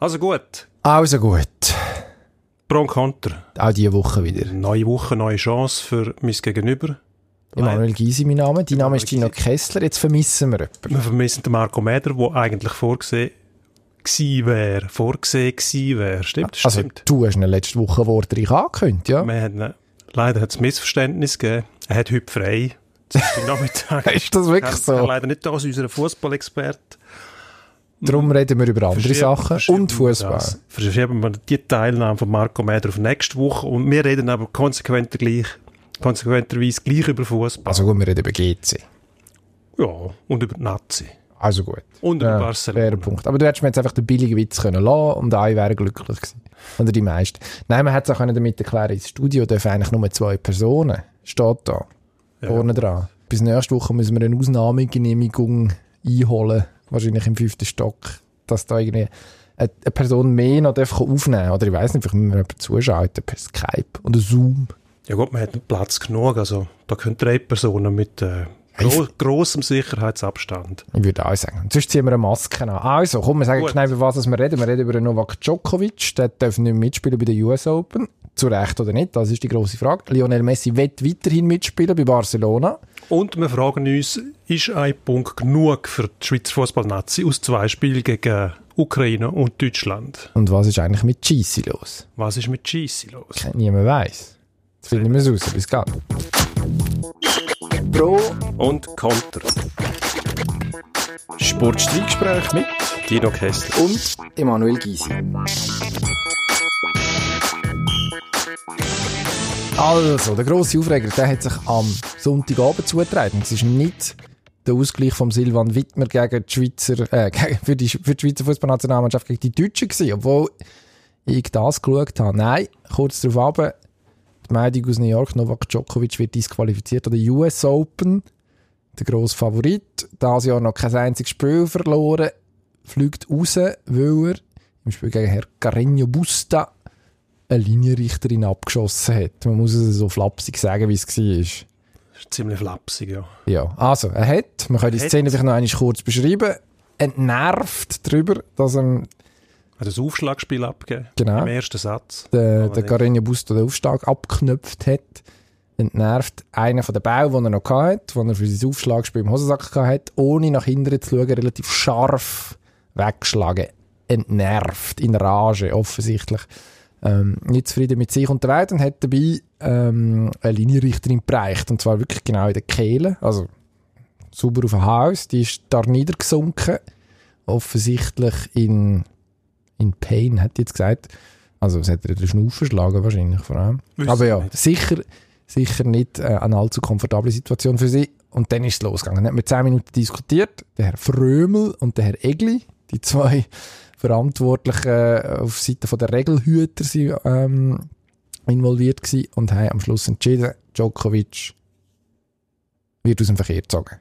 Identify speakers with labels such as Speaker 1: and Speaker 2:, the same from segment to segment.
Speaker 1: Also gut.
Speaker 2: Also gut.
Speaker 1: Pro und Konter.
Speaker 2: Auch diese Woche wieder.
Speaker 1: Neue Woche, neue Chance für mein Gegenüber.
Speaker 2: Emanuel Gysi, mein Name. Dein Name ist Gino Kessler. Jetzt vermissen wir jemanden.
Speaker 1: Wir vermissen den Marco Mäder, der eigentlich vorgesehen gewesen wäre. Vorgesehen gewesen wäre. Stimmt?
Speaker 2: Also,
Speaker 1: Stimmt.
Speaker 2: du hast ihn letzte Woche wortreich angekündigt, ja?
Speaker 1: Wir haben, leider hat es Missverständnis gegeben. Er hat heute frei. Nachmittag.
Speaker 2: Ist das wirklich
Speaker 1: Er-
Speaker 2: so?
Speaker 1: Er leider nicht da unser Fußballexperte.
Speaker 2: Darum reden wir über andere Sachen und Fußball.
Speaker 1: Verschieben wir die Teilnahme von Marco Mäder auf nächste Woche und wir reden aber konsequent gleich, konsequenterweise gleich über Fußball.
Speaker 2: Also gut, wir reden über GC.
Speaker 1: ja, und über Nazi.
Speaker 2: Also gut.
Speaker 1: Und über
Speaker 2: Ja,
Speaker 1: Barcelona.
Speaker 2: Ein Punkt. Aber du hättest mir jetzt einfach den billigen Witz können lassen und alle wären glücklich gewesen. Oder die meisten. Nein, man hätte es auch können damit erklären, ins Studio dürfen eigentlich nur zwei Personen. Steht da.
Speaker 1: Ja.
Speaker 2: Vorne dran. Bis nächste Woche müssen wir eine Ausnahmegenehmigung einholen. Wahrscheinlich im fünften Stock. Dass da irgendwie eine, eine Person mehr noch darf aufnehmen Oder ich weiß nicht, vielleicht müssen wir jemanden zuschalten per Skype oder Zoom.
Speaker 1: Ja gut, man hat Platz genug. Also da können drei Personen mit äh, gro grossem Sicherheitsabstand.
Speaker 2: Ich würde auch sagen. Und sonst ziehen wir eine Maske an. Also, komm, wir sagen
Speaker 1: Gut.
Speaker 2: schnell, über was wir reden. Wir reden über Novak Djokovic. Der darf nicht mitspielen bei der US Open. Zu Recht oder nicht, das ist die grosse Frage. Lionel Messi wird weiterhin mitspielen bei Barcelona.
Speaker 1: Und wir fragen uns, ist ein Punkt genug für die Schweizer Fußballnazi aus zwei Spielen gegen Ukraine und Deutschland?
Speaker 2: Und was ist eigentlich mit Cheesy los?
Speaker 1: Was ist mit Scheisse los?
Speaker 2: Niemand weiß. Jetzt finden wir es raus. Bis gleich. Pro
Speaker 1: Und Konter.
Speaker 2: Sportstreitgespräch mit
Speaker 1: Dino Kessler.
Speaker 2: und Emanuel Gysi. Also, der grosse Aufreger, der hat sich am Sonntagabend zugetragen. Es ist nicht der Ausgleich von Silvan Wittmer gegen die Schweizer, äh, für, die, für die Schweizer Fußballnationalmannschaft gegen die Deutschen gewesen, obwohl ich das geschaut habe. Nein, kurz darauf ab, die Meldung aus New York, Novak Djokovic wird disqualifiziert an der US Open. Der grosse Favorit, dieses Jahr noch kein einziges Spiel verloren, fliegt raus, weil er im Spiel gegen Herr Carreño Busta eine Linienrichterin abgeschossen hat. Man muss es so flapsig sagen, wie es war.
Speaker 1: Das ist ziemlich flapsig, ja.
Speaker 2: Ja, also, er hat, man kann die. Szene vielleicht noch einmal kurz beschreiben, entnervt darüber, dass er
Speaker 1: Hat ein Aufschlagspiel abgegeben.
Speaker 2: Genau.
Speaker 1: Im ersten Satz.
Speaker 2: den
Speaker 1: nicht.
Speaker 2: Carreño Busta den Aufschlag abgeknöpft hat, entnervt einen von den Bau, den er noch hatte, den er für sein Aufschlagspiel im Hosensack hatte, ohne nach hinten zu schauen, relativ scharf weggeschlagen. Entnervt, in Rage, offensichtlich. Ähm, nicht zufrieden mit sich Welt und hat dabei ähm, eine Linienrichterin bereicht. Und zwar wirklich genau in der Kehle. Also sauber auf dem Haus. Die ist da niedergesunken. Offensichtlich in, in Pain, hat die jetzt gesagt. Also, es hat ihr den Schnuff verschlagen, wahrscheinlich vor allem.
Speaker 1: Wissen
Speaker 2: Aber
Speaker 1: wir
Speaker 2: ja,
Speaker 1: nicht.
Speaker 2: sicher, sicher nicht äh, eine allzu komfortable Situation für sie. Und dann ist es losgegangen. Dann hat man zehn Minuten diskutiert. Der Herr Frömel und der Herr Egli, die zwei Verantwortlichen äh, auf Seite von der Regelhüter sind, ähm, involviert gewesen und haben am Schluss entschieden, Djokovic wird aus dem Verkehr gezogen.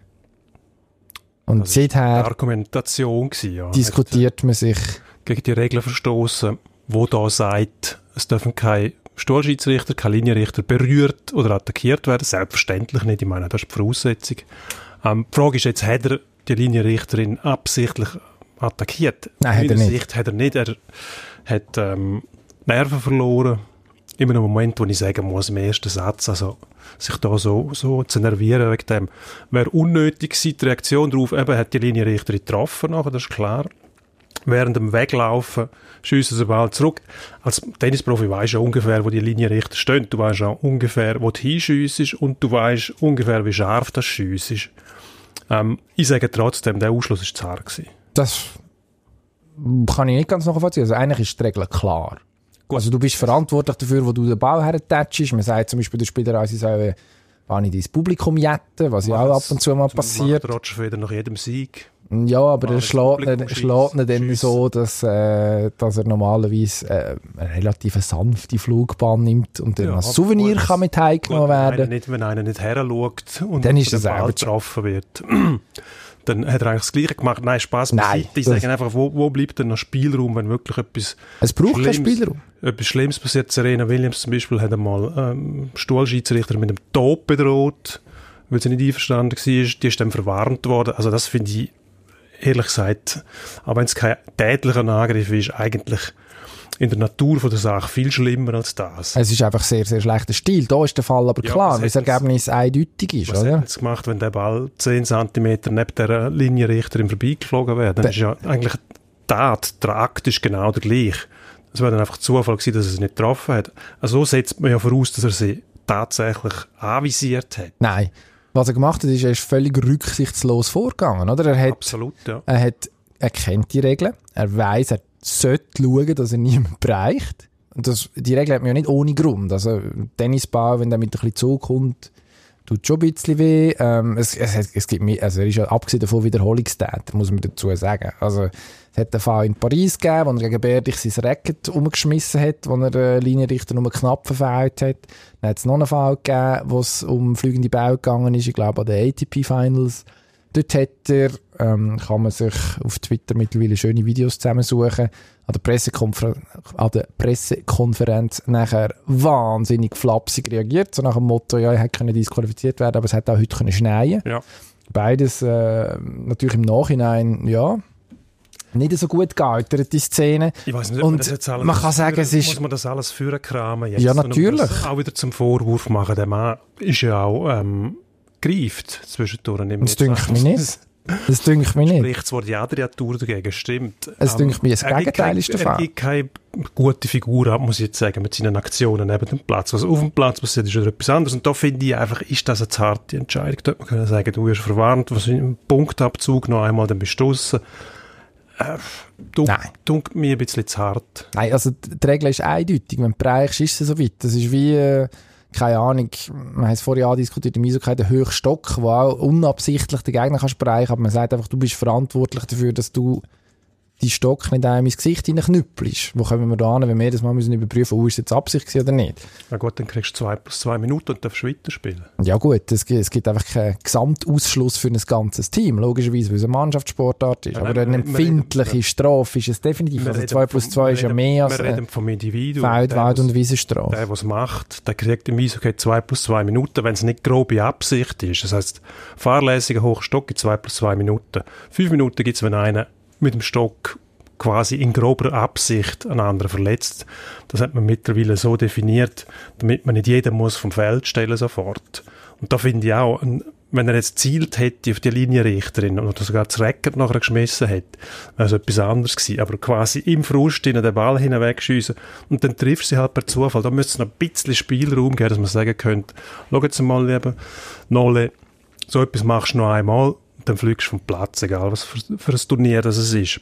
Speaker 2: Und
Speaker 1: Das
Speaker 2: seither
Speaker 1: Argumentation gewesen, ja.
Speaker 2: diskutiert man sich
Speaker 1: gegen die Regeln verstoßen, wo da sagt, es dürfen keine Stuhlschiedsrichter, keine Linienrichter berührt oder attackiert werden. Selbstverständlich nicht. Ich meine, das ist die Voraussetzung. Ähm, die Frage ist jetzt, hat er die Linienrichterin absichtlich attackiert?
Speaker 2: Nein, hat er nicht.
Speaker 1: Sicht hat er nicht. Er hat ähm, Nerven verloren. In einem Moment, wo ich sagen muss, im ersten Satz, also sich da so, so zu nervieren wegen dem, wäre unnötig gewesen. Die Reaktion darauf, eben hat die Linienrichterin getroffen nachher, das ist klar während dem Weglaufen schiessen sie den Ball zurück. Als Tennisprofi weisst du ja ungefähr, wo die Linienrichter stehen. Du weißt auch ungefähr, wo du hinschiessest und du weißt ungefähr, wie scharf das schiessest. Ähm, ich sage trotzdem, der Ausschluss war zu hart. Gewesen.
Speaker 2: Das kann ich nicht ganz nachvollziehen. Also eigentlich ist die Regel klar. Also du bist verantwortlich dafür, wo du den Ball hertatschst. Man sagt zum Beispiel, der Spieler, sie sollen gar nicht ins Publikum jetten, was ja auch ab und zu mal passiert.
Speaker 1: Macht Federer nach jedem Sieg.
Speaker 2: Ja, aber er schlägt
Speaker 1: Publikum
Speaker 2: ihn, schlägt ihn dann so, dass, äh, dass er normalerweise äh, eine relativ sanfte Flugbahn nimmt und dann
Speaker 1: Ja,
Speaker 2: als Souvenir
Speaker 1: gut,
Speaker 2: kann mit heimgenommen
Speaker 1: Gut, wenn einer
Speaker 2: werden.
Speaker 1: nicht, wenn einer nicht heranschaut und
Speaker 2: Dann ist
Speaker 1: Ball
Speaker 2: selber
Speaker 1: getroffen wird, dann hat er eigentlich das Gleiche gemacht. Nein, Spaß
Speaker 2: Nein,
Speaker 1: beiseite. Ich sage einfach, wo, wo bleibt denn noch Spielraum, wenn wirklich etwas
Speaker 2: Es braucht keinen
Speaker 1: Schlimmes.
Speaker 2: Spielraum.
Speaker 1: etwas Schlimmes passiert. Serena Williams zum Beispiel hat einmal ähm, Stuhlschiedsrichter mit dem Tod bedroht, weil sie nicht einverstanden war. Die ist dann verwarnt worden. Also das finde ich ehrlich gesagt, auch wenn es kein tätlicher Angriff ist, eigentlich in der Natur von der Sache viel schlimmer als das.
Speaker 2: Es ist einfach sehr, sehr schlechter Stil. Da ist der Fall aber
Speaker 1: Ja,
Speaker 2: klar, weil das Ergebnis eindeutig ist,
Speaker 1: Was
Speaker 2: oder?
Speaker 1: es gemacht, wenn der Ball 10 cm neben der Linienrichterin vorbeigeflogen wäre? Dann
Speaker 2: Be-
Speaker 1: ist ja eigentlich Tat, der Akt ist genau der gleiche. Es wäre dann einfach Zufall gewesen, dass er es nicht getroffen hat. Also so setzt man ja voraus, dass er sie tatsächlich anvisiert hat.
Speaker 2: Nein. Was er gemacht hat, ist, er ist völlig rücksichtslos vorgegangen, oder? Er hat,
Speaker 1: Absolut, ja.
Speaker 2: er hat, er kennt die Regeln, er weiß, er sollte schauen, dass er niemand bereicht. Das, die Regel hat man ja nicht ohne Grund. Also, Tennisball, wenn der mit ein bisschen Zug kommt, tut schon ein bisschen weh. Ähm, es, es, es gibt also er ist ja abgesehen davon Wiederholungstäter, muss man dazu sagen. Also, es hat einen Fall in Paris gegeben, wo er gegen Berdich sein Racket umgeschmissen hat, wo er den Linienrichter nur knapp verfehlt hat. Dann hat es noch einen Fall gegeben, wo es um fliegende Bälle gegangen ist, ich glaube an den ATP Finals. Dort hat er, ähm, kann man sich auf Twitter mittlerweile schöne Videos zusammensuchen, an der, Pressekonfer an der Pressekonferenz nachher wahnsinnig flapsig reagiert, so nach dem Motto, ja, er hätte disqualifiziert werden, aber es hätte auch heute können schneien.
Speaker 1: Ja.
Speaker 2: Beides äh, natürlich im Nachhinein, ja, nicht so gut gealtert, die Szene.
Speaker 1: Ich weiß nicht, ob
Speaker 2: Und
Speaker 1: man das jetzt alles
Speaker 2: man kann sagen,
Speaker 1: führen-
Speaker 2: es ist-
Speaker 1: Muss man das alles führen kramen jetzt?
Speaker 2: Ja,
Speaker 1: Und
Speaker 2: natürlich.
Speaker 1: Auch wieder zum Vorwurf machen. Der Mann ist ja auch ähm, greift zwischendurch.
Speaker 2: Das dünkt mich nicht. Das dünkt mich nicht.
Speaker 1: Spricht zwar die Adriatur dagegen, stimmt.
Speaker 2: Es
Speaker 1: Ähm,
Speaker 2: dünkt mich, das
Speaker 1: er gibt
Speaker 2: Gegenteil ist der
Speaker 1: Er
Speaker 2: Fall.
Speaker 1: gibt keine gute Figur ab, muss ich jetzt sagen, mit seinen Aktionen neben dem Platz. Was auf dem Platz passiert, ist wieder etwas anderes. Und da finde ich einfach, ist das eine zarte Entscheidung. Da hätte man können sagen, du wirst verwarnt, was im Punktabzug noch einmal, dann bist du draussen. Äh, dunk,
Speaker 2: Nein.
Speaker 1: Mir ein bisschen zu hart.
Speaker 2: Nein, also die die Regel ist eindeutig. Wenn du bereichst, ist es so weit. Das ist wie, äh, keine Ahnung, wir haben es vorher andiskutiert, im Eishockey der Höchstock, wo auch unabsichtlich den Gegner kannst bereichen, aber man sagt einfach, du bist verantwortlich dafür, dass du die Stock nicht einem ins Gesicht hineinknüppelst. Wo kommen wir da an, wenn wir das mal müssen überprüfen, oh, ist es jetzt Absicht gewesen oder nicht?
Speaker 1: Na gut, dann kriegst du zwei plus zwei Minuten und darfst weiterspielen.
Speaker 2: Ja gut, es gibt, es gibt einfach keinen Gesamtausschluss für ein ganzes Team, logischerweise, weil es eine Mannschaftssportart ist.
Speaker 1: Ja,
Speaker 2: aber
Speaker 1: nein,
Speaker 2: eine
Speaker 1: wir- wir
Speaker 2: empfindliche
Speaker 1: reden-
Speaker 2: Strafe ist es definitiv. Also 2 plus
Speaker 1: vom-
Speaker 2: 2
Speaker 1: wir
Speaker 2: ist ja mehr als
Speaker 1: reden vom Individuum.
Speaker 2: Feld, Wald
Speaker 1: was-
Speaker 2: und Wiesenstrafe.
Speaker 1: Der, der es macht, der kriegt im Eishockey 2 plus 2 Minuten, wenn es nicht grobe Absicht ist. Das heisst, fahrlässiger Hochstock gibt 2 plus 2 Minuten. 5 Minuten gibt es, wenn einer mit dem Stock quasi in grober Absicht einen anderen verletzt. Das hat man mittlerweile so definiert, damit man nicht jeden muss vom Feld stellen sofort. Und da finde ich auch, wenn er jetzt zielt hätte auf die Linienrichterin oder sogar das Record nachher geschmissen hätte, wäre es etwas anderes gewesen. Aber quasi im Frust in den Ball hinwegschiessen und dann trifft sie halt per Zufall. Da müsste es noch ein bisschen Spielraum geben, dass man sagen könnte, schau jetzt mal, lieber Nolle, so etwas machst du noch einmal dann fliegst du vom Platz, egal was für, für ein Turnier das es ist.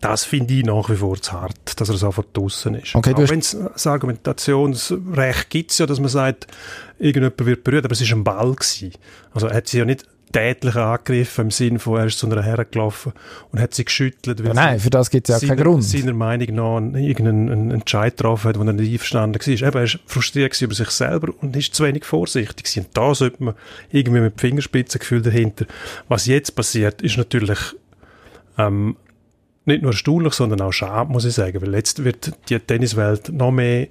Speaker 1: Das finde ich nach wie vor zu hart, dass er sofort draussen ist.
Speaker 2: Okay,
Speaker 1: Auch wenn es das Argumentationsrecht gibt ja, dass man sagt, irgendjemand wird berührt, aber es war ein Ball. Gewesen. Also hat sie ja nicht tätlich angegriffen im Sinne von, er ist zu einer hergelaufen und hat sie geschüttelt. weil
Speaker 2: Ja, nein, für das gibt es ja
Speaker 1: seiner,
Speaker 2: keinen Grund.
Speaker 1: seiner Meinung nach einen- irgendeinen einen Entscheid getroffen hat, wo er nicht einverstanden war. Eben, er war frustriert über sich selber und ist zu wenig vorsichtig. Und da sollte man irgendwie mit Fingerspitzengefühl dahinter. Was jetzt passiert, ist natürlich ähm, nicht nur erstaunlich, sondern auch schade, muss ich sagen. Weil jetzt wird die Tenniswelt noch mehr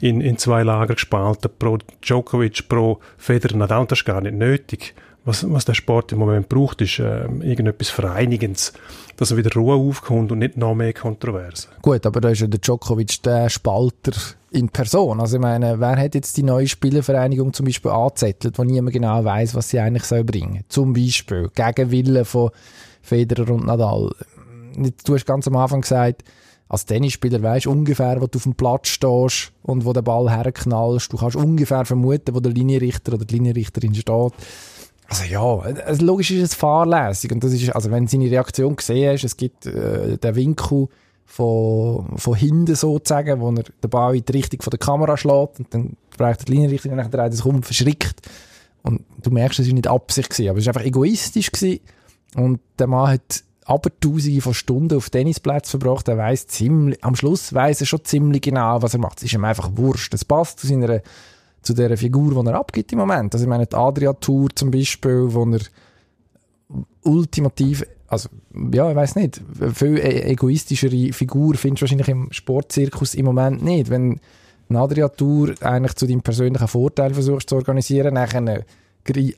Speaker 1: in, in zwei Lager gespalten. Pro Djokovic, pro Federer, Nadal. Das ist gar nicht nötig. Was, was der Sport im Moment braucht, ist ähm, irgendetwas Vereinigendes, dass er wieder Ruhe aufkommt und nicht noch mehr Kontroversen.
Speaker 2: Gut, aber da ist ja der Djokovic der Spalter in Person. Also ich meine, wer hat jetzt die neue Spielervereinigung zum Beispiel angezettelt, wo niemand genau weiß, was sie eigentlich soll bringen? Zum Beispiel gegen Willen von Federer und Nadal. Du hast ganz am Anfang gesagt, als Tennisspieler weißt du ungefähr, wo du auf dem Platz stehst und wo der Ball herknallst. Du kannst ungefähr vermuten, wo der Linienrichter oder die Linienrichterin steht. Also ja, also logisch ist es fahrlässig und das ist, also wenn du seine Reaktion gesehen hast, es gibt äh, den Winkel von, von hinten sozusagen, wo er den Ball in die Richtung von der Kamera schlägt und dann spricht die Linienrichtung und dann dreht er verschrickt und du merkst, es war nicht Absicht gewesen, aber es war einfach egoistisch gewesen und der Mann hat aber tausende von Stunden auf Tennisplätzen verbracht, er weiß ziemlich, am Schluss weiß er schon ziemlich genau, was er macht. Es ist ihm einfach wurscht. Es passt zu seiner zu der Figur, die er abgibt im Moment. Also ich meine, die Adria-Tour zum Beispiel, wo er ultimativ, also ja, ich weiß nicht, viel e- egoistischere Figur findest du wahrscheinlich im Sportzirkus im Moment nicht. Wenn eine Adria-Tour eigentlich zu deinem persönlichen Vorteil versuchst zu organisieren, nachher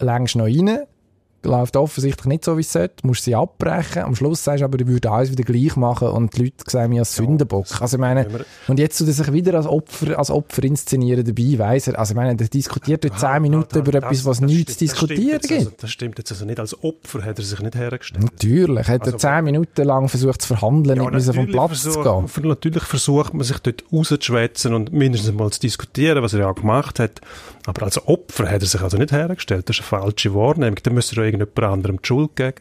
Speaker 2: längst noch rein, läuft offensichtlich nicht so, wie es sollte, musst sie abbrechen. Am Schluss sagst du aber, ich würde alles wieder gleich machen und die Leute sehen mich als Sündenbock. Also ich meine, und jetzt tut er sich wieder als Opfer, als Opfer inszenieren dabei, weiss er. Also ich meine, der diskutiert dort zehn Minuten
Speaker 1: da-
Speaker 2: über
Speaker 1: das-
Speaker 2: etwas, was nichts zu diskutieren
Speaker 1: jetzt
Speaker 2: gibt.
Speaker 1: Also, das stimmt jetzt also nicht. Als Opfer hat er sich nicht hergestellt.
Speaker 2: Natürlich, hat er
Speaker 1: Also-
Speaker 2: zehn Minuten lang versucht zu verhandeln, nicht müssen vom Platz zu
Speaker 1: versuch-
Speaker 2: gehen.
Speaker 1: Natürlich versucht man sich dort rauszuschwätzen und mindestens mal zu diskutieren, was er ja auch gemacht hat. Aber als Opfer hat er sich also nicht hergestellt. Das ist eine falsche Wahrnehmung. Da müsste er ja irgendjemand anderem die Schuld geben.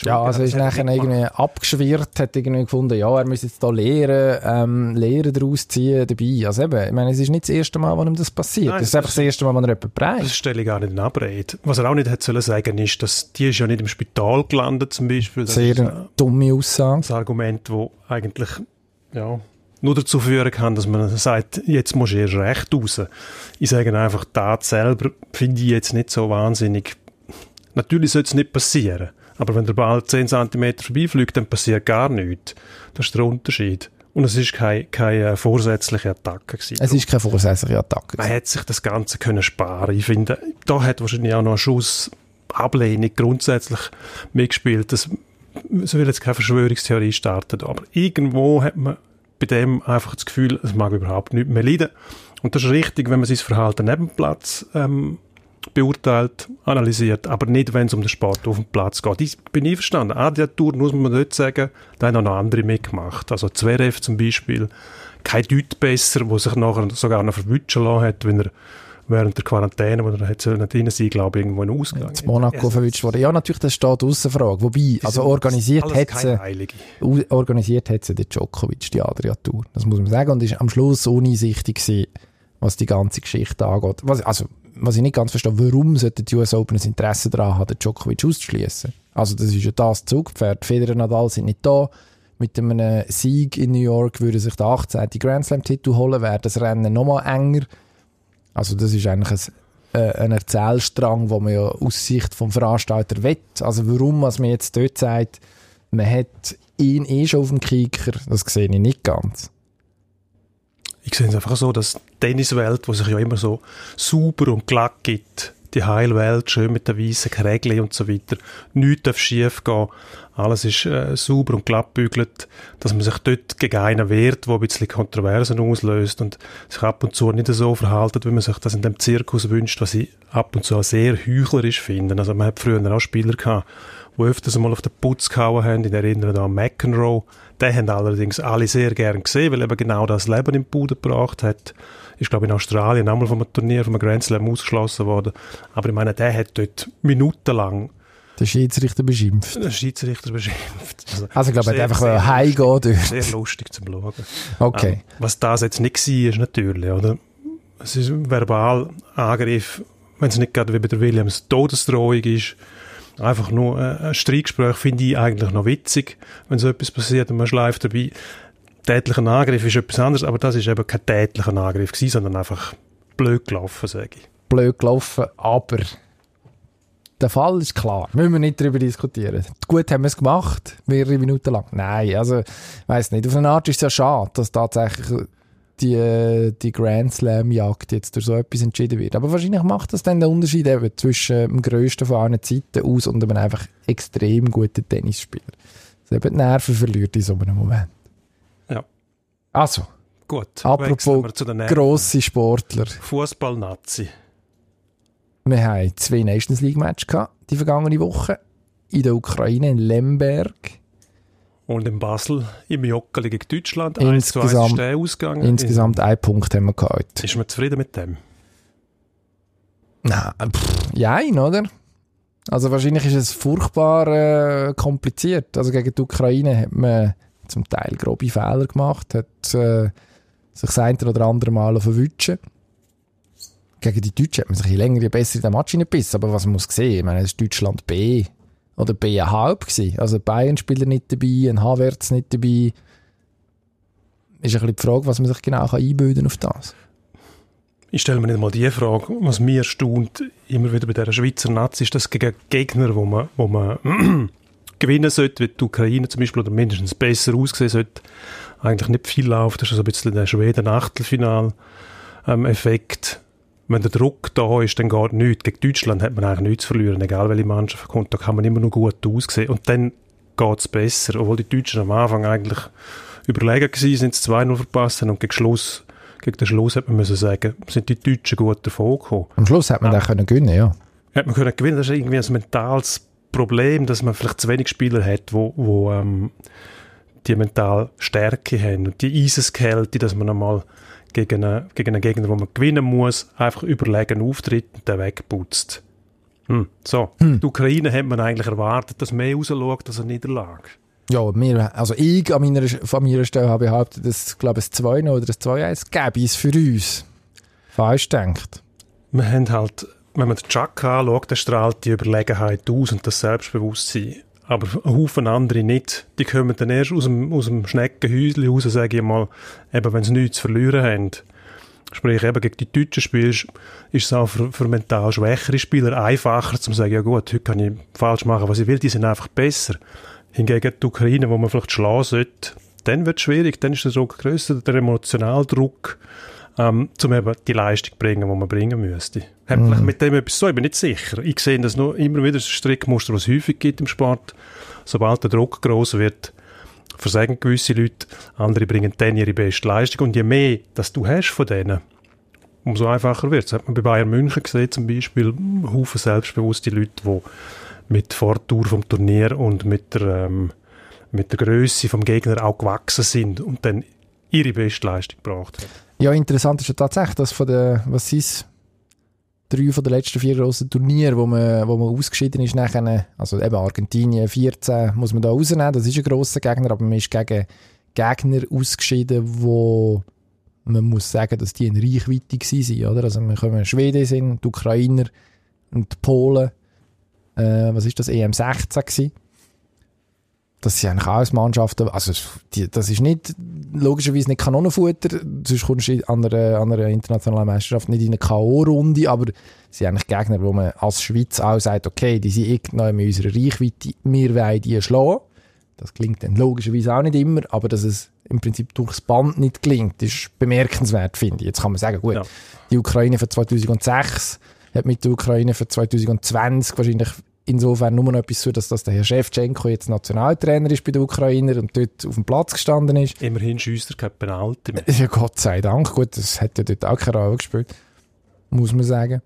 Speaker 1: Die
Speaker 2: Ja, also ist
Speaker 1: Das
Speaker 2: nachher
Speaker 1: er
Speaker 2: irgendwie abgeschwirrt, hat irgendwie gefunden, ja, er müsse jetzt da Lehren, ähm, Lehren daraus ziehen dabei. Also eben, ich meine, es ist nicht das erste Mal, wo ihm das passiert.
Speaker 1: Nein,
Speaker 2: das ist
Speaker 1: das
Speaker 2: einfach das erste Mal, wo er jemanden
Speaker 1: Das
Speaker 2: bereicht.
Speaker 1: stelle ich gar nicht in Abrede. Was er auch nicht hätte sollen sagen, ist, dass die ist ja nicht im Spital gelandet zum Beispiel. Das
Speaker 2: Sehr
Speaker 1: ist
Speaker 2: eine dumme Aussage.
Speaker 1: ein Argument, das eigentlich ja, nur dazu führen kann, dass man sagt, jetzt musst du erst recht raus. Ich sage einfach, die Tat selber finde ich jetzt nicht so wahnsinnig. Natürlich sollte es nicht passieren, aber wenn der Ball 10 cm vorbeifliegt, dann passiert gar nichts. Das ist der Unterschied. Und es ist keine, keine vorsätzliche Attacke gewesen.
Speaker 2: Es ist keine vorsätzliche Attacke.
Speaker 1: Man hätte sich das Ganze können sparen. Ich finde, da hat wahrscheinlich auch noch ein Schuss Ablehnung grundsätzlich mitgespielt. Das, ich will jetzt keine Verschwörungstheorie starten, aber irgendwo hat man bei dem einfach das Gefühl, es mag überhaupt nicht mehr leiden. Und das ist richtig, wenn man sein Verhalten neben Platz ähm, beurteilt, analysiert, aber nicht, wenn es um den Sport auf dem Platz geht. Ich bin einverstanden. An der Tour muss man dort sagen, da haben auch noch andere mitgemacht. Also Zverev zum Beispiel, kein Deut besser, der sich nachher sogar noch verwutschen lassen hat, wenn er während der Quarantäne, wo er hat nicht rein sein, glaube ich, irgendwo in Ausgang.
Speaker 2: in Monaco verwünscht worden. Ja, natürlich, das steht außer Frage. Wobei, also organisiert hat sie, organisiert hat sie der Djokovic, die Adria Tour. Das muss man sagen. Und ist am Schluss uneinsichtig gewesen, was die ganze Geschichte angeht. Was, also, was ich nicht ganz verstehe, warum sollten die US Open ein Interesse daran haben, den Djokovic auszuschließen? Also, das ist ja das Zugpferd. Federer und Nadal sind nicht da. Mit einem Sieg in New York würde sich der 18. Grand Slam-Titel holen, wäre das Rennen nochmal enger. Also, das ist eigentlich ein, äh, ein Erzählstrang, den man ja aus Sicht vom Veranstalter wett. Also, warum, was man jetzt dort sagt, man hat ihn eh schon auf dem Kicker, das sehe ich nicht ganz.
Speaker 1: Ich sehe es einfach so, dass die Tenniswelt, die sich ja immer so super und glatt gibt, die Heilwelt, schön mit den weißen Krägeln und so weiter, nichts darf schief gehen, alles ist äh, sauber und glatt bügelt, dass man sich dort gegen einen wehrt, der ein bisschen Kontroversen auslöst und sich ab und zu nicht so verhalten, wie man sich das in dem Zirkus wünscht, was ich ab und zu sehr heuchlerisch finde. Also man hat früher auch Spieler gehabt, die öfters mal auf den Putz gehauen haben, ich erinnere da an McEnroe, den haben allerdings alle sehr gern gesehen, weil eben genau das Leben im Bude gebracht hat. Ist, glaube ich, in Australien einmal von einem Turnier, von einem Grand Slam ausgeschlossen worden. Aber ich meine, der hat dort minutenlang
Speaker 2: Der Schiedsrichter beschimpft.
Speaker 1: den Schiedsrichter beschimpft.
Speaker 2: Also, ich glaube, er hat einfach heimgehen dort.
Speaker 1: Sehr lustig zum Schauen.
Speaker 2: Okay.
Speaker 1: Ähm, was das jetzt nicht war, ist natürlich, oder? Es ist ein verbal Angriff, wenn es nicht gerade wie bei der Williams Todesdrohung ist. Einfach nur äh, ein Streitgespräch finde ich eigentlich noch witzig, wenn so etwas passiert und man schleift dabei. Tätlicher Angriff ist etwas anderes, aber das ist eben kein tätlicher Angriff gewesen, sondern einfach blöd gelaufen, sage ich.
Speaker 2: Blöd gelaufen, aber der Fall ist klar. Müssen wir nicht darüber diskutieren. Gut haben wir es gemacht, mehrere Minuten lang. Nein, also, ich weiss nicht. Auf eine Art ist es ja schade, dass tatsächlich die, die Grand Slam-Jagd jetzt durch so etwas entschieden wird. Aber wahrscheinlich macht das dann den Unterschied eben zwischen dem grössten von allen Zeiten aus und einem einfach extrem guten Tennisspieler. Das eben die Nerven verliert in so einem Moment.
Speaker 1: Ja.
Speaker 2: Also,
Speaker 1: Gut,
Speaker 2: Apropos grosse Sportler.
Speaker 1: Fußball-Nazi.
Speaker 2: Wir haben zwei Nations League Matches gehabt, die vergangene Woche. In der Ukraine, in Lemberg.
Speaker 1: Und in Basel im Jockeli gegen Deutschland. 1 zu 1
Speaker 2: Insgesamt-
Speaker 1: ist ausgegangen.
Speaker 2: Insgesamt einen Punkt haben wir gehabt.
Speaker 1: Ist man zufrieden mit dem?
Speaker 2: Nein, pff, jein, oder? Also wahrscheinlich ist es furchtbar äh, kompliziert. Also gegen die Ukraine hat man zum Teil grobe Fehler gemacht, hat äh, sich das eine oder andere Mal verwutschen. Gegen die Deutschen hat man sich je länger, je besser in den Match hineingebissen. Aber was man muss sehen, ich meine, es ist Deutschland B oder B1,5 gewesen. Also Bayern-Spieler nicht dabei, ein Havertz nicht dabei. Ist ein bisschen die Frage, was man sich genau kann einbilden auf das.
Speaker 1: Ich stelle mir nicht mal die Frage, was mir erstaunt, immer wieder bei dieser Schweizer Nazi, ist das gegen Gegner, wo man, wo man gewinnen sollte, wie die Ukraine zum Beispiel, oder mindestens besser aussehen sollte, eigentlich nicht viel läuft. Das ist so ein bisschen der Schweden-Achtelfinal-Effekt. Wenn der Druck da ist, dann geht nichts. Gegen Deutschland hat man eigentlich nichts zu verlieren, egal welche Mannschaft kommt, da kann man immer nur gut aussehen. Und dann geht es besser, obwohl die Deutschen am Anfang eigentlich überlegen gewesen sind, es 2-0 verpasst und gegen Schluss gegen den Schluss hat man müssen sagen, sind die Deutschen gut davon gekommen.
Speaker 2: Am Schluss hat man ja. dann können gewinnen, ja.
Speaker 1: Hat man können gewinnen, das ist irgendwie ein mentales Problem, dass man vielleicht zu wenig Spieler hat, wo, wo ähm, die mental Stärke haben und die Eiseskälte, dass man einmal gegen einen, gegen einen Gegner, wo man gewinnen muss, einfach überlegen auftritt und den wegputzt. Hm. So, hm. die Ukraine hat man eigentlich erwartet, dass mehr rausschaut als eine Niederlage.
Speaker 2: Ja, wir, also ich an meiner, von meiner Stelle habe behauptet, dass, glaube ich, ein 2 oder ein 2-1 gäbe es für uns. Falsch denkt.
Speaker 1: Wir haben halt, wenn man den Chuck anschaut, der strahlt die Überlegenheit aus und das Selbstbewusstsein. Aber ein Haufen andere nicht. Die kommen dann erst aus dem, aus dem Schneckenhäuschen raus, sage ich mal, eben wenn sie nichts zu verlieren haben. Sprich, eben gegen die Deutschen spielst, ist es auch für, für mental schwächere Spieler einfacher, zu sagen, ja gut, heute kann ich falsch machen, was ich will, die sind einfach besser. Hingegen die Ukraine, wo man vielleicht schlagen sollte, dann wird es schwierig, dann ist der Druck grösser, der Emotionaldruck, ähm, um eben die Leistung zu bringen, die man bringen müsste. Hat mhm. vielleicht mit dem etwas so, ich bin nicht sicher. Ich sehe das noch immer wieder, ein Strickmuster, was es häufig gibt im Sport. Sobald der Druck groß wird, versagen gewisse Leute, andere bringen dann ihre beste Leistung und je mehr, dass du hast von denen, umso einfacher wird es. Das hat man bei Bayern München gesehen zum Beispiel, Haufen selbstbewusste Leute, die mit Vortour vom Turnier und mit der, ähm, mit der Größe vom Gegner auch gewachsen sind und dann ihre Bestleistung gebracht haben.
Speaker 2: Ja, interessant ist ja tatsächlich, dass von der, was ist drei von den letzten vier grossen Turnieren, wo man, wo man ausgeschieden ist, nachher, also eben Argentinien 14, muss man da rausnehmen, das ist ein grosser Gegner, aber man ist gegen Gegner ausgeschieden, wo man muss sagen, dass die in Reichweite waren, oder? Also wir kommen Schweden sind, die Ukrainer und die Polen äh, was ist das, EM16 gewesen. Das sind eigentlich alles Mannschaften, also die, das ist nicht, logischerweise nicht Kanonenfutter, sonst kommst du an einer, an einer internationalen Meisterschaft nicht in eine K.O.-Runde, aber es sind eigentlich Gegner, wo man als Schweiz auch sagt, okay, die sind irgendwann in unserer Reichweite, wir wollen die schlagen. Das klingt dann logischerweise auch nicht immer, aber dass es im Prinzip durchs Band nicht klingt, ist bemerkenswert, finde ich. Jetzt kann man sagen, gut, ja. die Ukraine von 2006 hat mit der Ukraine für 2020 wahrscheinlich insofern nur noch etwas zu, dass das der Herr Shevchenko jetzt Nationaltrainer ist bei den Ukrainer und dort auf dem Platz gestanden ist.
Speaker 1: Immerhin schießt er kein Penalty
Speaker 2: mehr. Ja, Gott sei Dank. Gut, das hat ja dort auch keine Rolle gespielt. Muss man sagen.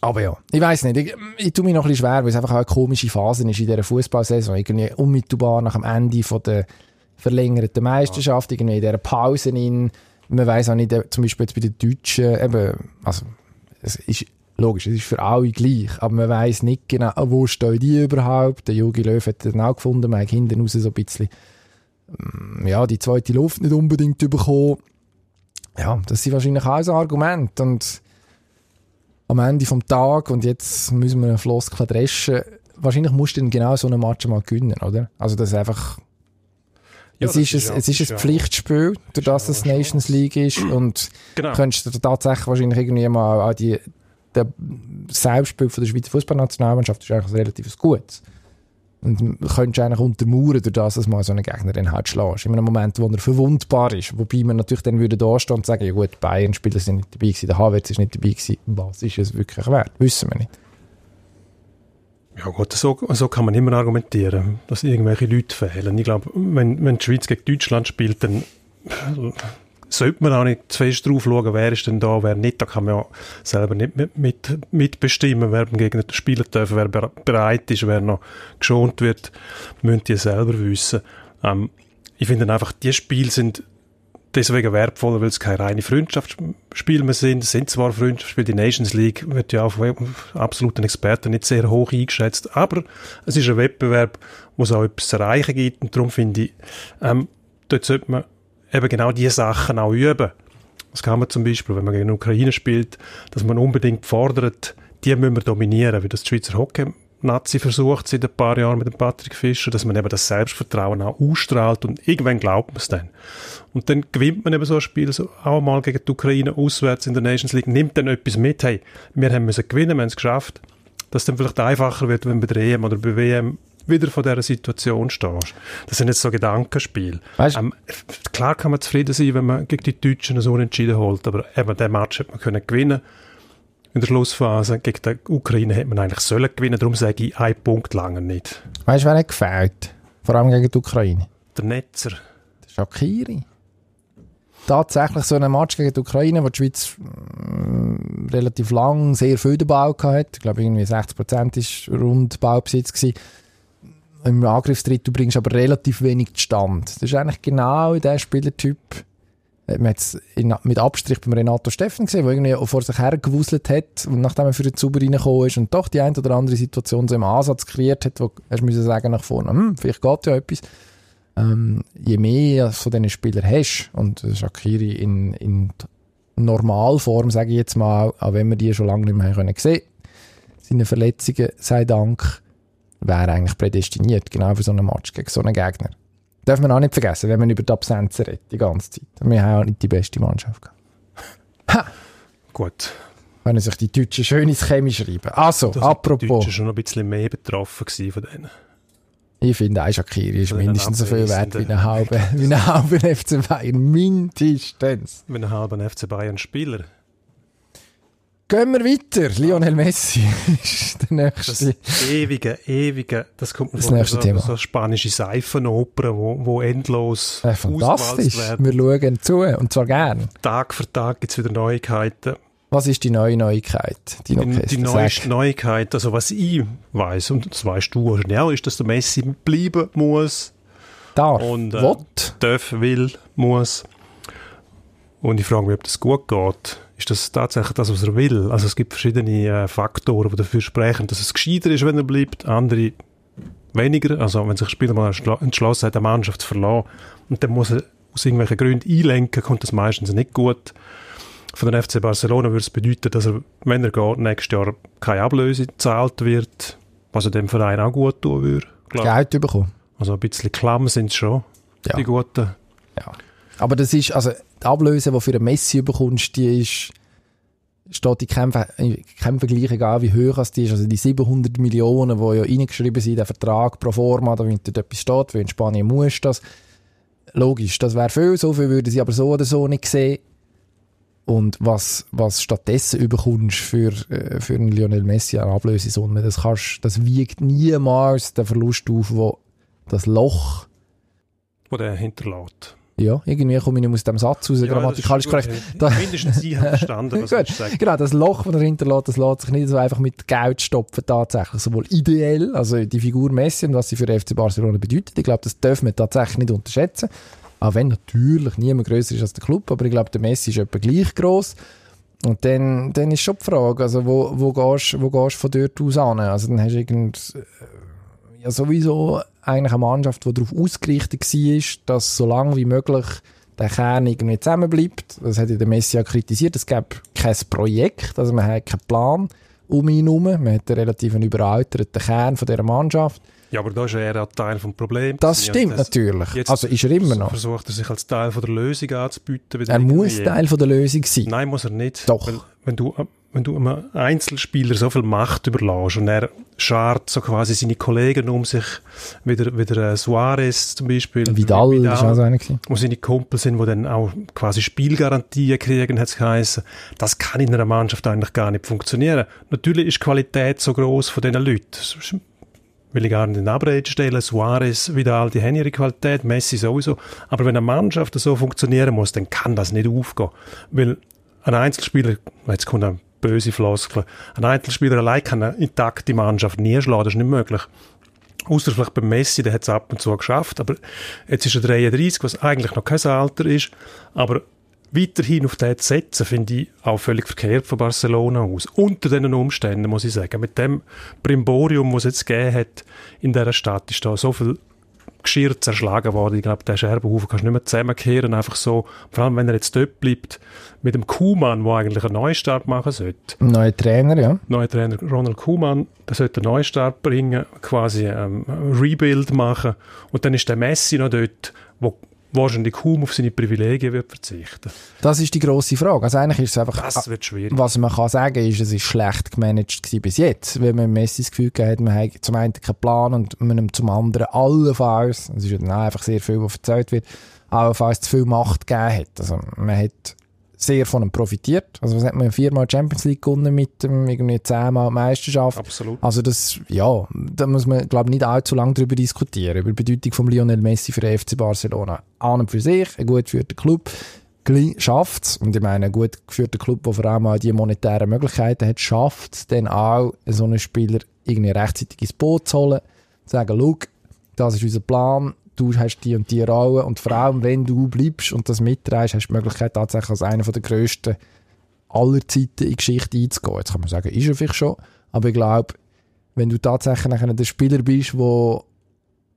Speaker 2: Aber ja, ich weiß nicht. Ich, ich tue mich noch ein bisschen schwer, weil es einfach auch eine komische Phase ist in dieser Fußballsaison. Irgendwie unmittelbar nach dem Ende von der verlängerten Meisterschaft, irgendwie in dieser Pause in, man weiß auch nicht, zum Beispiel jetzt bei den Deutschen, eben, also, es ist logisch, es ist für alle gleich, aber man weiß nicht genau, wo stehen die überhaupt. Der Jogi Löw hat dann auch gefunden, man hat hinten raus so ein bisschen, mm, ja, die zweite Luft nicht unbedingt bekommen. Ja, das sind wahrscheinlich auch ein Argument und am Ende vom Tag und jetzt müssen wir einen Floskel dreschen, wahrscheinlich musst du dann genau so einen Match mal gewinnen, oder? Also das ist einfach ja, es, ist, ist ein, es ist ein Pflichtspiel, durch das es Nations League ist und genau. könntest du tatsächlich wahrscheinlich irgendwie mal auch die, der Selbstbild der Schweizer Fußballnationalmannschaft ist eigentlich relativ gut. Und du könntest eigentlich untermauern, durch das, dass mal so einen Gegner dann halt schlägst. In einem Moment, wo er verwundbar ist. Wobei man natürlich dann würde da stehen und sagen, ja gut, Bayern-Spieler sind nicht dabei der Havertz ist nicht dabei. Was ist es wirklich wert? Wissen wir nicht.
Speaker 1: Ja gut, so, so kann man immer argumentieren, dass irgendwelche Leute fehlen. Ich glaube, wenn, wenn die Schweiz gegen Deutschland spielt, dann sollte man auch nicht zu fest drauf schauen, wer ist denn da, wer nicht. Da kann man ja selber nicht mit, mit, mitbestimmen, wer gegen den spielen darf, wer bereit ist, wer noch geschont wird, müssen die selber wissen. Ähm, ich finde einfach, die Spiele sind deswegen wertvoller, weil es keine reine Freundschaftsspiele mehr sind. Es sind zwar Freundschaftsspiele, die Nations League wird ja auch von absoluten Experten nicht sehr hoch eingeschätzt, aber es ist ein Wettbewerb, wo es auch etwas zu erreichen gibt und darum finde ich, ähm, dort sollte man eben genau diese Sachen auch üben. Das kann man zum Beispiel, wenn man gegen die Ukraine spielt, dass man unbedingt fordert, die müssen wir dominieren, wie das die Schweizer Hockey Nazi versucht seit ein paar Jahren mit dem Patrick Fischer, dass man eben das Selbstvertrauen auch ausstrahlt und irgendwann glaubt man es dann. Und dann gewinnt man eben so ein Spiel so auch mal gegen die Ukraine auswärts in der Nations League, nimmt dann etwas mit, hey, wir haben müssen gewinnen, wir haben es geschafft, dass es dann vielleicht einfacher wird, wenn bei der EM oder bei WM wieder vor dieser Situation stehst. Das sind jetzt so Gedankenspiele. Ähm, klar kann man zufrieden sein, wenn man gegen die Deutschen so entschieden holt, aber eben den Match hat man können gewinnen in der Schlussphase. Gegen die Ukraine hätte man eigentlich sollen gewinnen, darum sage ich, ein Punkt lange nicht.
Speaker 2: Weißt du, wer hat gefällt? Vor allem gegen die Ukraine.
Speaker 1: Der Netzer.
Speaker 2: Der Shakiri. Tatsächlich so ein Match gegen die Ukraine, wo die Schweiz mm, relativ lang sehr viel den Ball hatte. Ich glaube, irgendwie 60 Prozent war rund Ballbesitz. Gewesen. Im Angriffstritt, du bringst aber relativ wenig zustande. Das ist eigentlich genau der Spielertyp, äh, man hat es mit Abstrich beim Renato Steffen gesehen, der irgendwie vor sich hergewuselt hat und nachdem er für den Zuber reingekommen ist und doch die eine oder andere Situation so im Ansatz kreiert hat, wo er müssen sagen nach vorne, hm, vielleicht geht ja etwas. Ähm, je mehr von diesen Spielern hast, und Shakiri in, in Normalform, sage ich jetzt mal, auch wenn wir die schon lange nicht mehr haben gesehen seine Verletzungen, sei Dank, wäre eigentlich prädestiniert, genau für so einen Match gegen so einen Gegner. Darf man auch nicht vergessen, wenn man über die Absenzen redet, die ganze Zeit. Wir haben auch nicht die beste Mannschaft gehabt.
Speaker 1: Ha! Gut.
Speaker 2: Wenn sich die Deutschen schön ins Chemie schreiben. Also,
Speaker 1: das
Speaker 2: apropos. Die
Speaker 1: Deutschen schon ein bisschen mehr betroffen von denen.
Speaker 2: Ich finde, ein Shakiri ist mindestens so viel wert wie ein halber, wie ein halber FC Bayern. Mindestens.
Speaker 1: Wie ein halber FC Bayern Spieler.
Speaker 2: Gehen wir weiter. Lionel Messi ist der nächste.
Speaker 1: Das ewige, ewige, das kommt
Speaker 2: das nächste
Speaker 1: so,
Speaker 2: Thema.
Speaker 1: so spanische Seifenoper, wo, wo endlos
Speaker 2: ja, Fantastisch. Wir schauen zu, und zwar gern.
Speaker 1: Tag für Tag gibt es wieder Neuigkeiten.
Speaker 2: Was ist die neue Neuigkeit?
Speaker 1: Die, die, die neueste Neuigkeit, also was ich weiß, und das weißt du auch, ist, dass der Messi bleiben muss.
Speaker 2: Darf.
Speaker 1: Und,
Speaker 2: äh,
Speaker 1: darf, will, muss. Und ich frage mich, ob das gut geht ist das tatsächlich das, was er will. Also es gibt verschiedene äh, Faktoren, die dafür sprechen, dass es gescheiter ist, wenn er bleibt, andere weniger. Also wenn sich ein Spieler mal entschlossen hat, eine Mannschaft zu verlassen und dann muss er aus irgendwelchen Gründen einlenken, kommt das meistens nicht gut. Von der FC Barcelona würde es bedeuten, dass er, wenn er geht, nächstes Jahr keine Ablöse gezahlt wird, was er dem Verein auch gut tun würde.
Speaker 2: Geld bekommen.
Speaker 1: Also ein bisschen klamm sind es schon, ja. die Guten.
Speaker 2: Ja. Aber das ist, also die Ablöse, die für einen Messi bekommst, die ist, steht in keinem, in keinem Vergleich egal, wie hoch die ist. Also die 700 Millionen, die ja reingeschrieben sind, der Vertrag pro forma, da dort etwas steht, weil in Spanien muss das. Logisch, das wäre viel, so viel würden sie aber so oder so nicht sehen. Und was, was stattdessen überkommst für, äh, für einen Lionel Messi an Ablösesumme, das kannst, das wiegt niemals den Verlust auf, wo das Loch,
Speaker 1: wo der hinterlässt.
Speaker 2: Ja, irgendwie komme ich nicht aus dem Satz raus, ja, grammatikalisch korrekt. Da,
Speaker 1: Mindestens Sie haben verstanden, was Gut,
Speaker 2: ich Genau, das Loch, das er hinterlässt, das lässt sich nicht so einfach mit Geld stopfen, tatsächlich. Sowohl ideell, also die Figur Messi und was sie für FC Barcelona bedeutet. Ich glaube, das dürfen wir tatsächlich nicht unterschätzen. Auch wenn natürlich niemand größer ist als der Club, aber ich glaube, der Messi ist etwa gleich groß. Und dann, dann ist schon die Frage, also wo, wo gehst du wo von dort aus an? Also dann hast du irgend, ja sowieso eigentlich eine Mannschaft, die darauf ausgerichtet war, dass so lange wie möglich der Kern irgendwie zusammenbleibt. Das hat ja der Messi ja kritisiert. Es gab kein Projekt, also man hat keinen Plan um ihn herum. Man hat einen relativ überalterten Kern von dieser Mannschaft.
Speaker 1: Ja, aber da ist er ein Teil des Problems.
Speaker 2: Das stimmt das, natürlich. Also ist er immer noch.
Speaker 1: Versucht er sich als Teil von der Lösung anzubieten.
Speaker 2: Er muss Teil von der Lösung sein.
Speaker 1: Nein, muss er nicht.
Speaker 2: Doch.
Speaker 1: Wenn, wenn du wenn du einem Einzelspieler so viel Macht überlässt und er schart so quasi seine Kollegen um sich, wie der, wie der äh, Suarez zum Beispiel.
Speaker 2: Vidal, Vidal ist auch so einer
Speaker 1: Wo seine Kumpel sind, die dann auch quasi Spielgarantien kriegen, hat es geheißen. Das kann in einer Mannschaft eigentlich gar nicht funktionieren. Natürlich ist die Qualität so groß von diesen Leuten. Will ich gar nicht in Abrede stellen. Suarez, Vidal, die haben ihre Qualität, Messi sowieso. Aber wenn eine Mannschaft so funktionieren muss, dann kann das nicht aufgehen. Weil ein Einzelspieler, jetzt kommt ein böse Floskel. Ein Einzelspieler allein kann eine intakte Mannschaft nie schlagen, das ist nicht möglich. Außer vielleicht beim Messi, der hat es ab und zu geschafft, aber jetzt ist er 33, was eigentlich noch kein Alter ist, aber weiterhin auf den zu setzen, finde ich auch völlig verkehrt von Barcelona aus. Unter diesen Umständen, muss ich sagen. Mit dem Brimborium, was es jetzt gegeben hat in dieser Stadt, ist da so viel Geschirr zerschlagen worden. Ich glaube, den Scherbenhaufen kannst du nicht mehr zusammenkehren, einfach so. Vor allem, wenn er jetzt dort bleibt, mit dem Kuhmann, der eigentlich einen Neustart machen sollte.
Speaker 2: Neuer Trainer, ja.
Speaker 1: Neuer Trainer Ronald Kuhmann, der sollte einen Neustart bringen, quasi ähm, Rebuild machen. Und dann ist der Messi noch dort, wo wahrscheinlich kaum auf seine Privilegien wird verzichten.
Speaker 2: Das ist die grosse Frage. Also eigentlich ist es einfach,
Speaker 1: das wird schwierig.
Speaker 2: was man kann sagen ist, es ist schlecht gemanagt bis jetzt, weil man Messi das Gefühl hat, man hat zum einen keinen Plan und man zum anderen allenfalls, es ist dann einfach sehr viel, was erzählt wird, allenfalls zu viel Macht gegeben hat. Also man hat sehr von ihm profitiert. Also was hat man viermal Champions League gewonnen mit dem irgendwie zehnmal Meisterschaft.
Speaker 1: Absolut.
Speaker 2: Also das, ja, da muss man, glaube ich, nicht allzu lange darüber diskutieren, über die Bedeutung von Lionel Messi für den FC Barcelona. An und für sich, ein gut geführter Club, schafft es, und ich meine, ein gut geführter Club, der vor allem auch die monetären Möglichkeiten hat, schafft es dann auch, so einen Spieler irgendwie rechtzeitig ins Boot zu holen, zu sagen, schau, das ist unser Plan, du hast die und die Rolle und vor allem, wenn du bleibst und das mitträgst, hast du die Möglichkeit, tatsächlich als einer der grössten aller Zeiten in Geschichte einzugehen. Jetzt kann man sagen, ist er vielleicht schon, aber ich glaube, wenn du tatsächlich der Spieler bist, wo,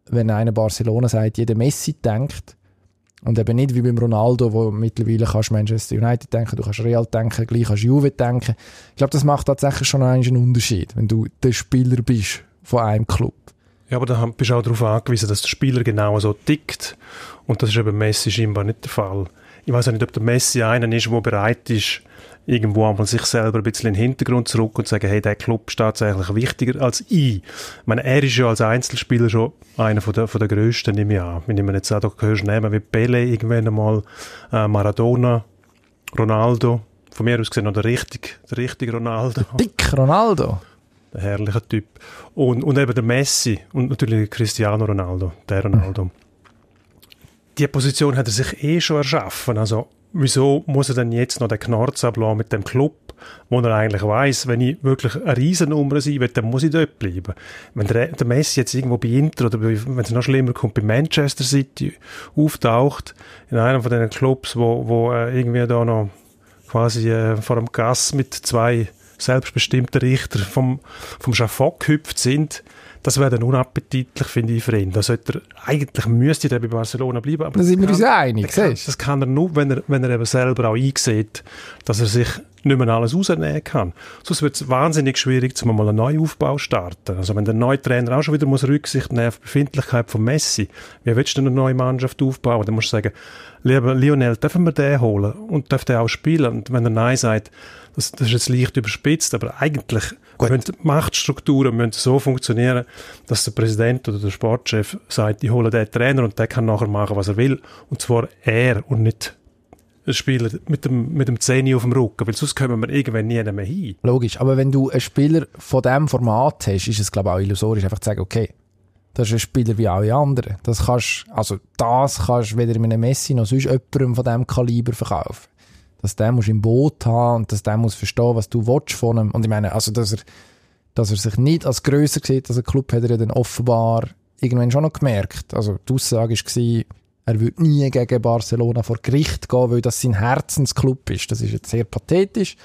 Speaker 2: wenn einer Barcelona sagt, jeder Messi denkt, und eben nicht wie beim Ronaldo, wo mittlerweile kannst Manchester United denken, du kannst Real denken, gleich kannst Juve denken. Ich glaube, das macht tatsächlich schon einen Unterschied, wenn du der Spieler bist von einem Club.
Speaker 1: Ja, aber da bist du auch darauf angewiesen, dass der Spieler genau so tickt. Und das ist eben Messi scheinbar nicht der Fall. Ich weiß auch nicht, ob der Messi einer ist, der bereit ist, irgendwo einmal sich selber ein bisschen in den Hintergrund zurück und zu sagen, hey, der Club ist tatsächlich wichtiger als ich. Ich meine, er ist ja als Einzelspieler schon einer von der, von der grössten, nehme ich an. Wenn ich mir jetzt auch da hörst, nehmen wie Pele irgendwann einmal, äh, Maradona, Ronaldo, von mir aus gesehen noch der richtige, der richtige Ronaldo.
Speaker 2: Dick Ronaldo
Speaker 1: ein herrlicher Typ. Und, und eben der Messi und natürlich Cristiano Ronaldo, der Ronaldo. Die Position hat er sich eh schon erschaffen. Also, wieso muss er denn jetzt noch den Knorz ablassen mit dem Club, wo er eigentlich weiß, wenn ich wirklich eine Riesennummer sein will, dann muss ich dort bleiben. Wenn der, der Messi jetzt irgendwo bei Inter oder wenn es noch schlimmer kommt, bei Manchester City auftaucht, in einem von diesen Clubs, wo, wo äh, irgendwie da noch quasi äh, vor dem Gas mit zwei selbstbestimmte Richter vom, vom Schafott gehüpft sind, das wäre dann unappetitlich, finde ich, für ihn. Da sollte er, eigentlich müsste er bei Barcelona bleiben. Aber
Speaker 2: da sind wir uns einig,
Speaker 1: das kann, das kann er nur, wenn er, wenn er eben selber auch einsieht, dass er sich nicht mehr alles rausnehmen kann. Sonst wird es wahnsinnig schwierig, zum mal einen Neuaufbau starten. Also wenn der neue Trainer auch schon wieder muss Rücksicht nehmen auf die Befindlichkeit von Messi, wie willst du eine neue Mannschaft aufbauen? Dann musst du sagen, lieber Lionel, dürfen wir den holen? Und darf der auch spielen? Und wenn er Nein sagt, das, das ist jetzt leicht überspitzt, aber eigentlich müssen Machtstrukturen müssen so funktionieren, dass der Präsident oder der Sportchef sagt, ich hole den Trainer und der kann nachher machen, was er will. Und zwar er und nicht ein Spieler mit dem, mit dem Zehni auf dem Rücken, weil sonst kommen wir irgendwann nie mehr hin.
Speaker 2: Logisch, aber wenn du einen Spieler von diesem Format hast, ist es, glaube ich, auch illusorisch, einfach zu sagen, okay, das ist ein Spieler wie alle anderen. Das kannst, also das kannst du weder mit einem Messi noch sonst jemandem von diesem Kaliber verkaufen dass der muss im Boot haben und dass der muss verstehen, was du willst von ihm. Und ich meine, also, dass er, dass er sich nicht als grösser sieht als ein Club, hat er ja dann offenbar irgendwann schon noch gemerkt. Also, die Aussage war, er würde nie gegen Barcelona vor Gericht gehen, weil das sein Herzensclub ist. Das ist jetzt sehr pathetisch.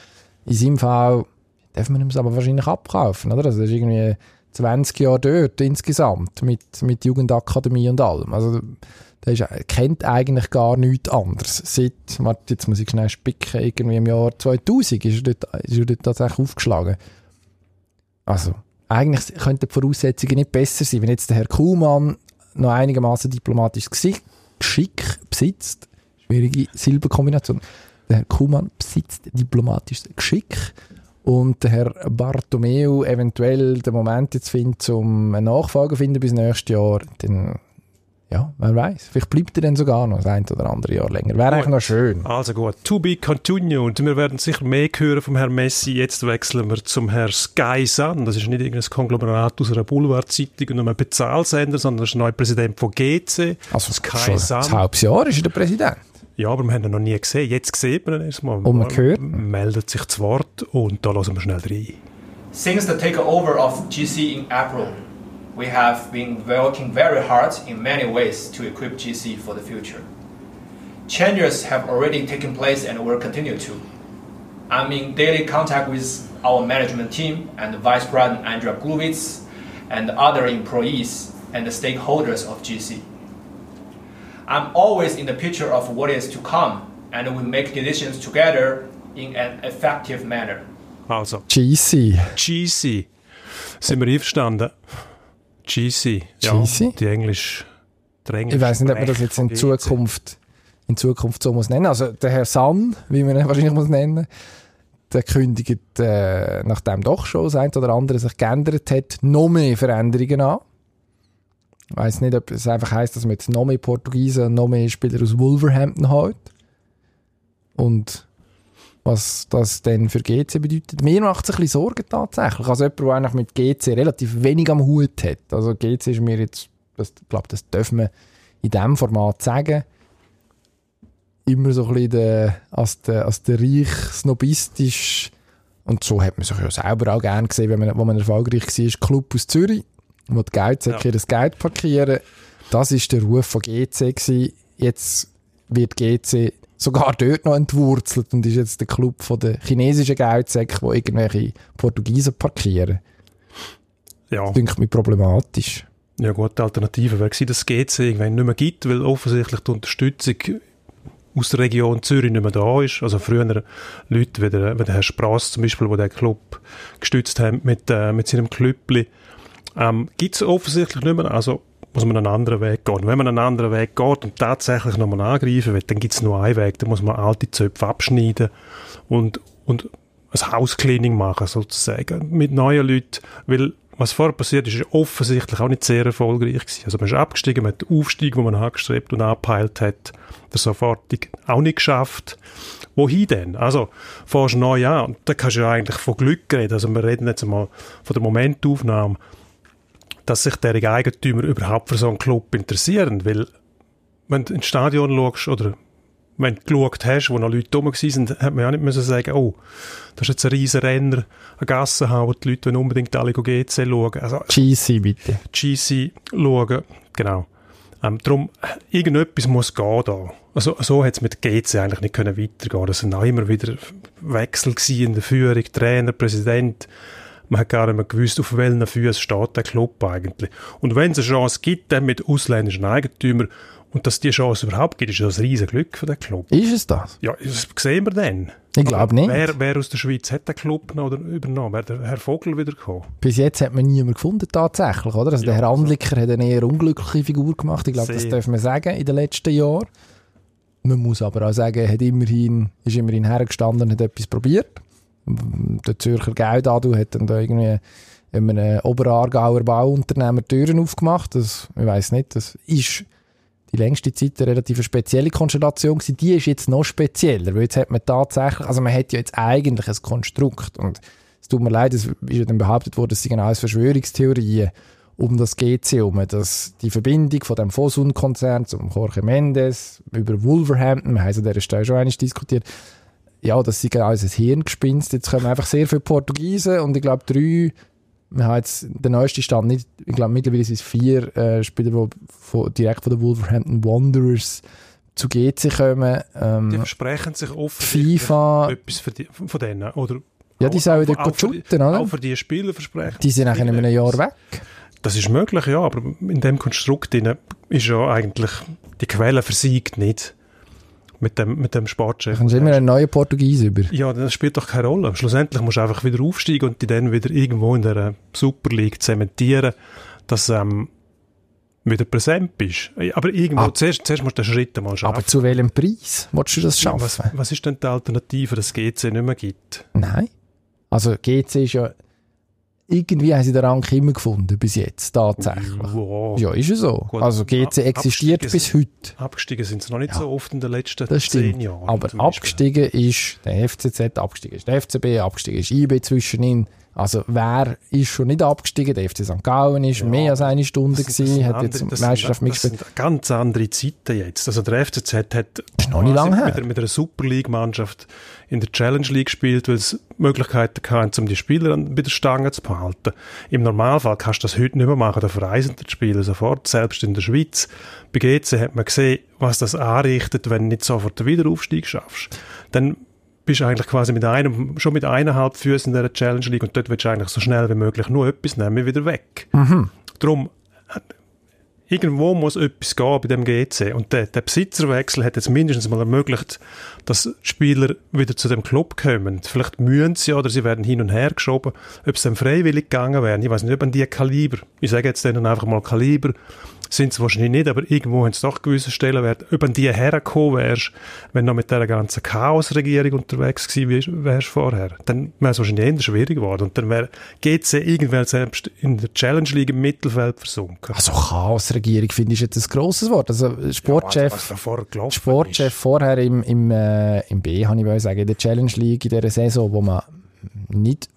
Speaker 2: In seinem Fall darf man ihm es aber wahrscheinlich abkaufen, oder? Also, er ist irgendwie 20 Jahre dort insgesamt mit, mit Jugendakademie und allem. Also, der ist, kennt eigentlich gar nichts anderes. Seit, warte, jetzt muss ich schnell spicken, irgendwie im Jahr 2000 ist er dort, ist er dort tatsächlich aufgeschlagen. Also, eigentlich könnten die Voraussetzungen nicht besser sein, wenn jetzt der Herr Kuhmann noch einigermaßen diplomatisches Geschick besitzt. Schwierige Silberkombination. Der Herr Kuhmann besitzt diplomatisches Geschick und der Herr Bartomeu eventuell den Moment jetzt findet, um einen Nachfolger zu finden bis nächstes Jahr, dann ja, wer weiß. Vielleicht bleibt er dann sogar noch ein oder andere Jahr länger. Wäre eigentlich noch schön.
Speaker 1: Also gut, to be continued. Wir werden sicher mehr hören vom Herrn Messi. Jetzt wechseln wir zum Herrn Sky Sun. Das ist nicht irgendein Konglomerat aus einer Boulevardzeitung und einem Bezahlsender, sondern das ist der neue Präsident von GC.
Speaker 2: Also Sky schon Sun. Ein halbes Jahr ist er der Präsident.
Speaker 1: Ja, aber wir haben ihn noch nie gesehen. Jetzt sieht man ihn erstmal.
Speaker 2: Und man hört.
Speaker 1: Meldet sich zu Wort und da hören wir schnell rein.
Speaker 3: Since the takeover of GC in April, we have been working very hard in many ways to equip GC for the future. Changes have already taken place and will continue to. I'm in daily contact with our management team and Vice President Andrea Gluvitz and other employees and the stakeholders of GC. I'm always in the picture of what is to come and we make decisions together in an effective manner.
Speaker 1: Also.
Speaker 2: GC.
Speaker 1: GC. Sind wir einverstanden? GC. Ja, Die Englisch,
Speaker 2: der Englisch ich weiß nicht, ob man das jetzt in Zukunft, in Zukunft so muss nennen. Also der Herr San, wie man ihn wahrscheinlich muss nennen, der kündigt, äh, nachdem doch schon das eine oder andere sich geändert hat, noch mehr Veränderungen an. Ich weiß nicht, ob es einfach heisst, dass man jetzt noch mehr Portugiesen und noch mehr Spieler aus Wolverhampton hat. Und was das denn für GC bedeutet. Mir macht es ein bisschen Sorgen tatsächlich. Also jemand, der eigentlich mit GC relativ wenig am Hut hat. Also GC ist mir jetzt, das, ich glaube, das dürfen wir in diesem Format sagen, immer so ein bisschen der, als der, als der reich snobistisch und so hat man sich ja selber auch gerne gesehen, wenn man, wo man erfolgreich war, Club aus Zürich, wo die Geldsäcke ja. das Geld parkieren. Das ist der Ruf von GC gewesen. Jetzt wird GC sogar dort noch entwurzelt und ist jetzt der Club von den chinesischen Geldsäcken, wo irgendwelche Portugiesen parkieren. Ja. Das klingt mir problematisch.
Speaker 1: Ja gut, die Alternative wäre gewesen, dass es GC irgendwann nicht mehr gibt, weil offensichtlich die Unterstützung aus der Region Zürich nicht mehr da ist. Also früher Leute wie der, wie der Herr Sprass zum Beispiel, der den Club gestützt haben mit, äh, mit seinem Klüppli, ähm, gibt es offensichtlich nicht mehr. Also muss man einen anderen Weg gehen. Und wenn man einen anderen Weg geht und tatsächlich nochmal angreifen will, dann gibt es nur einen Weg. Dann muss man alte Zöpfe abschneiden und, und ein Hauscleaning machen, sozusagen, mit neuen Leuten. Weil was vorher passiert ist, ist offensichtlich auch nicht sehr erfolgreich gewesen. Also man ist abgestiegen, man hat den Aufstieg, den man angestrebt und angepeilt hat, der sofortig auch nicht geschafft. Wohin denn? Also, fährst neu an und da kannst du ja eigentlich von Glück reden. Also wir reden jetzt mal von der Momentaufnahme dass sich der Eigentümer überhaupt für so einen Club interessieren, weil wenn du ins Stadion schaust oder wenn du geschaut hast, wo noch Leute rum waren, hat man ja nicht müssen sagen, oh, das ist jetzt ein riesen Renner, eine Gasse haben, wo die Leute unbedingt alle GC schauen. Also,
Speaker 2: GC bitte.
Speaker 1: GC schauen, genau. Ähm, darum, irgendetwas muss gehen da. Also, so hat es mit GC eigentlich nicht können weitergehen. Das sind auch immer wieder Wechsel in der Führung, Trainer, Präsident. Man hat gar nicht mehr gewusst, auf welchen Füßen steht der Club eigentlich. Und wenn es eine Chance gibt, dann mit ausländischen Eigentümern, und dass die Chance überhaupt gibt, ist das ein riesen Glück für den Club.
Speaker 2: Ist es das?
Speaker 1: Ja, das sehen wir dann.
Speaker 2: Ich glaube nicht.
Speaker 1: Wer, wer, aus der Schweiz hat den Club noch oder übernommen? Wäre der Herr Vogel wieder gekommen?
Speaker 2: Bis jetzt hat man niemanden gefunden, tatsächlich, oder? Also ja, der Herr Andlicker also. hat eine eher unglückliche Figur gemacht. Ich glaube, das dürfen wir sagen in den letzten Jahren. Man muss aber auch sagen, er hat immerhin, ist immerhin hergestanden und hat etwas probiert der Zürcher Geldadu hat dann da irgendwie in einem Oberaargauer Bauunternehmer Türen aufgemacht. Das, ich weiß nicht, das ist die längste Zeit eine relativ spezielle Konstellation gewesen. Die ist jetzt noch spezieller, weil jetzt hat man tatsächlich, also man hat ja jetzt eigentlich ein Konstrukt und es tut mir leid, es ist ja dann behauptet worden, es sind genau Verschwörungstheorien um das GC herum, dass die Verbindung von dem Fosun-Konzern zum Jorge Mendes über Wolverhampton, wir haben es an dieser Stelle schon einmal diskutiert, ja, das ist alles ein Hirngespinst. Jetzt kommen einfach sehr viele Portugiesen und ich glaube drei, wir haben jetzt den neuesten Stand nicht, ich glaube mittlerweile sind es vier äh, Spieler, die von, direkt von den Wolverhampton Wanderers zu GC kommen.
Speaker 1: Ähm, die versprechen sich oft
Speaker 2: FIFA,
Speaker 1: etwas die, von denen, oder?
Speaker 2: Ja, die sollen dort shooten, oder?
Speaker 1: Auch für die Spieler versprechen.
Speaker 2: Die sind in einem Jahr weg.
Speaker 1: Das ist möglich, ja, aber in dem Konstrukt ist ja eigentlich, die Quelle versiegt nicht mit dem, mit dem Sportchef.
Speaker 2: Dann sind wir einen neuen Portugies über.
Speaker 1: Ja, das spielt doch keine Rolle. Schlussendlich musst du einfach wieder aufsteigen und die dann wieder irgendwo in der Super League zementieren, dass ähm, wieder präsent bist. Aber irgendwo, ah. zuerst, zuerst musst du den Schritt mal schaffen.
Speaker 2: Aber zu welchem Preis willst du das schaffen?
Speaker 1: Was, was ist denn die Alternative, dass GC nicht mehr gibt?
Speaker 2: Nein. Also GC ist ja irgendwie haben sie den Rang immer gefunden, bis jetzt, tatsächlich. Wow. Ja, ist es so. Gut, also GC existiert bis heute.
Speaker 1: Abgestiegen sind sie noch nicht ja. so oft in den letzten das zehn Jahren.
Speaker 2: Aber abgestiegen ist der FCZ, abgestiegen ist der FCB, abgestiegen ist IB zwischen ihnen. Also wer ist schon nicht abgestiegen? Der FC St. Gallen ist ja, mehr als eine Stunde das, gewesen, hat jetzt
Speaker 1: das Meisterschaft mitgespielt. Das sind ganz andere Zeiten jetzt. Also der FCZ hat
Speaker 2: noch nicht lange
Speaker 1: mit, mit einer Super League Mannschaft in der Challenge League gespielt, weil es Möglichkeiten hatten, um die Spieler bei der Stange zu behalten. Im Normalfall kannst du das heute nicht mehr machen, da verreisen die Spieler sofort, selbst in der Schweiz. Bei GC hat man gesehen, was das anrichtet, wenn du nicht sofort den Wiederaufstieg schaffst. Dann bist eigentlich quasi mit einem, schon mit eineinhalb Füßen in der Challenge League und dort willst du eigentlich so schnell wie möglich nur etwas nehmen, wieder weg. Mhm. Darum, irgendwo muss etwas gehen bei dem GC. Und der, der Besitzerwechsel hat jetzt mindestens mal ermöglicht, dass Spieler wieder zu dem Club kommen. Vielleicht mühen sie oder sie werden hin und her geschoben. Ob es dann freiwillig gegangen wäre, ich weiß nicht, ob an die Kaliber, ich sage jetzt denen einfach mal Kaliber, sind es wahrscheinlich nicht, aber irgendwo haben es doch gewisse Stellen werden. Ob an die hergekommen wärst, wenn du noch mit dieser ganzen Chaos-Regierung unterwegs gewesen wärst vorher, dann wäre es wahrscheinlich eher schwierig geworden. Und dann wäre GC irgendwann selbst in der Challenge League im Mittelfeld versunken.
Speaker 2: Also Chaos-Regierung Regierung, finde ich jetzt ein grosses Wort. Also Sportchef,
Speaker 1: da vorher
Speaker 2: Sportchef
Speaker 1: ist.
Speaker 2: vorher im, im, äh, im B, habe ich sagen, in der Challenge League in dieser Saison, wo man nicht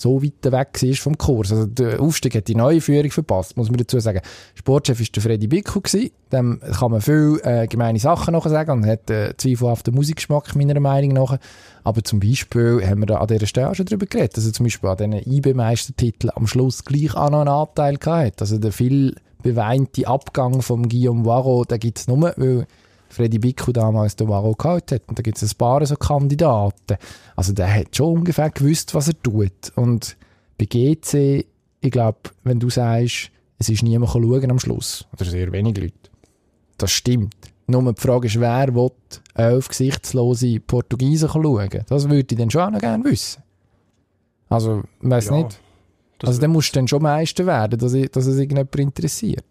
Speaker 2: so weit weg war vom Kurs. Also der Aufstieg hat die neue Führung verpasst, muss man dazu sagen. Sportchef war der Freddy Bickel gewesen. Dem kann man viel äh, gemeine Sachen nachher sagen und hat äh, zweifelhaften Musikgeschmack meiner Meinung nach. Aber zum Beispiel haben wir da an dieser Stelle auch schon drüber geredet, dass er zum Beispiel an diesen IB-Meistertiteln am Schluss gleich auch noch einen Anteil gehabt. Also der viel beweinte Abgang vom Guillaume Waro, den gibt es nur, weil Freddy Bickel damals den Waro gehabt hat. Und da gibt es ein paar so Kandidaten. Also der hat schon ungefähr gewusst, was er tut. Und bei GC, ich glaube, wenn du sagst, es ist niemand schauen am Schluss, oder sehr wenig Leute, das stimmt. Nur die Frage ist, wer will elf gesichtslose Portugiesen schauen? Das würde ich dann schon auch noch gerne wissen. Also, ich weiss
Speaker 1: Ja,
Speaker 2: nicht. Also dann musst du dann schon Meister werden, dass, ich, dass es irgendjemand interessiert.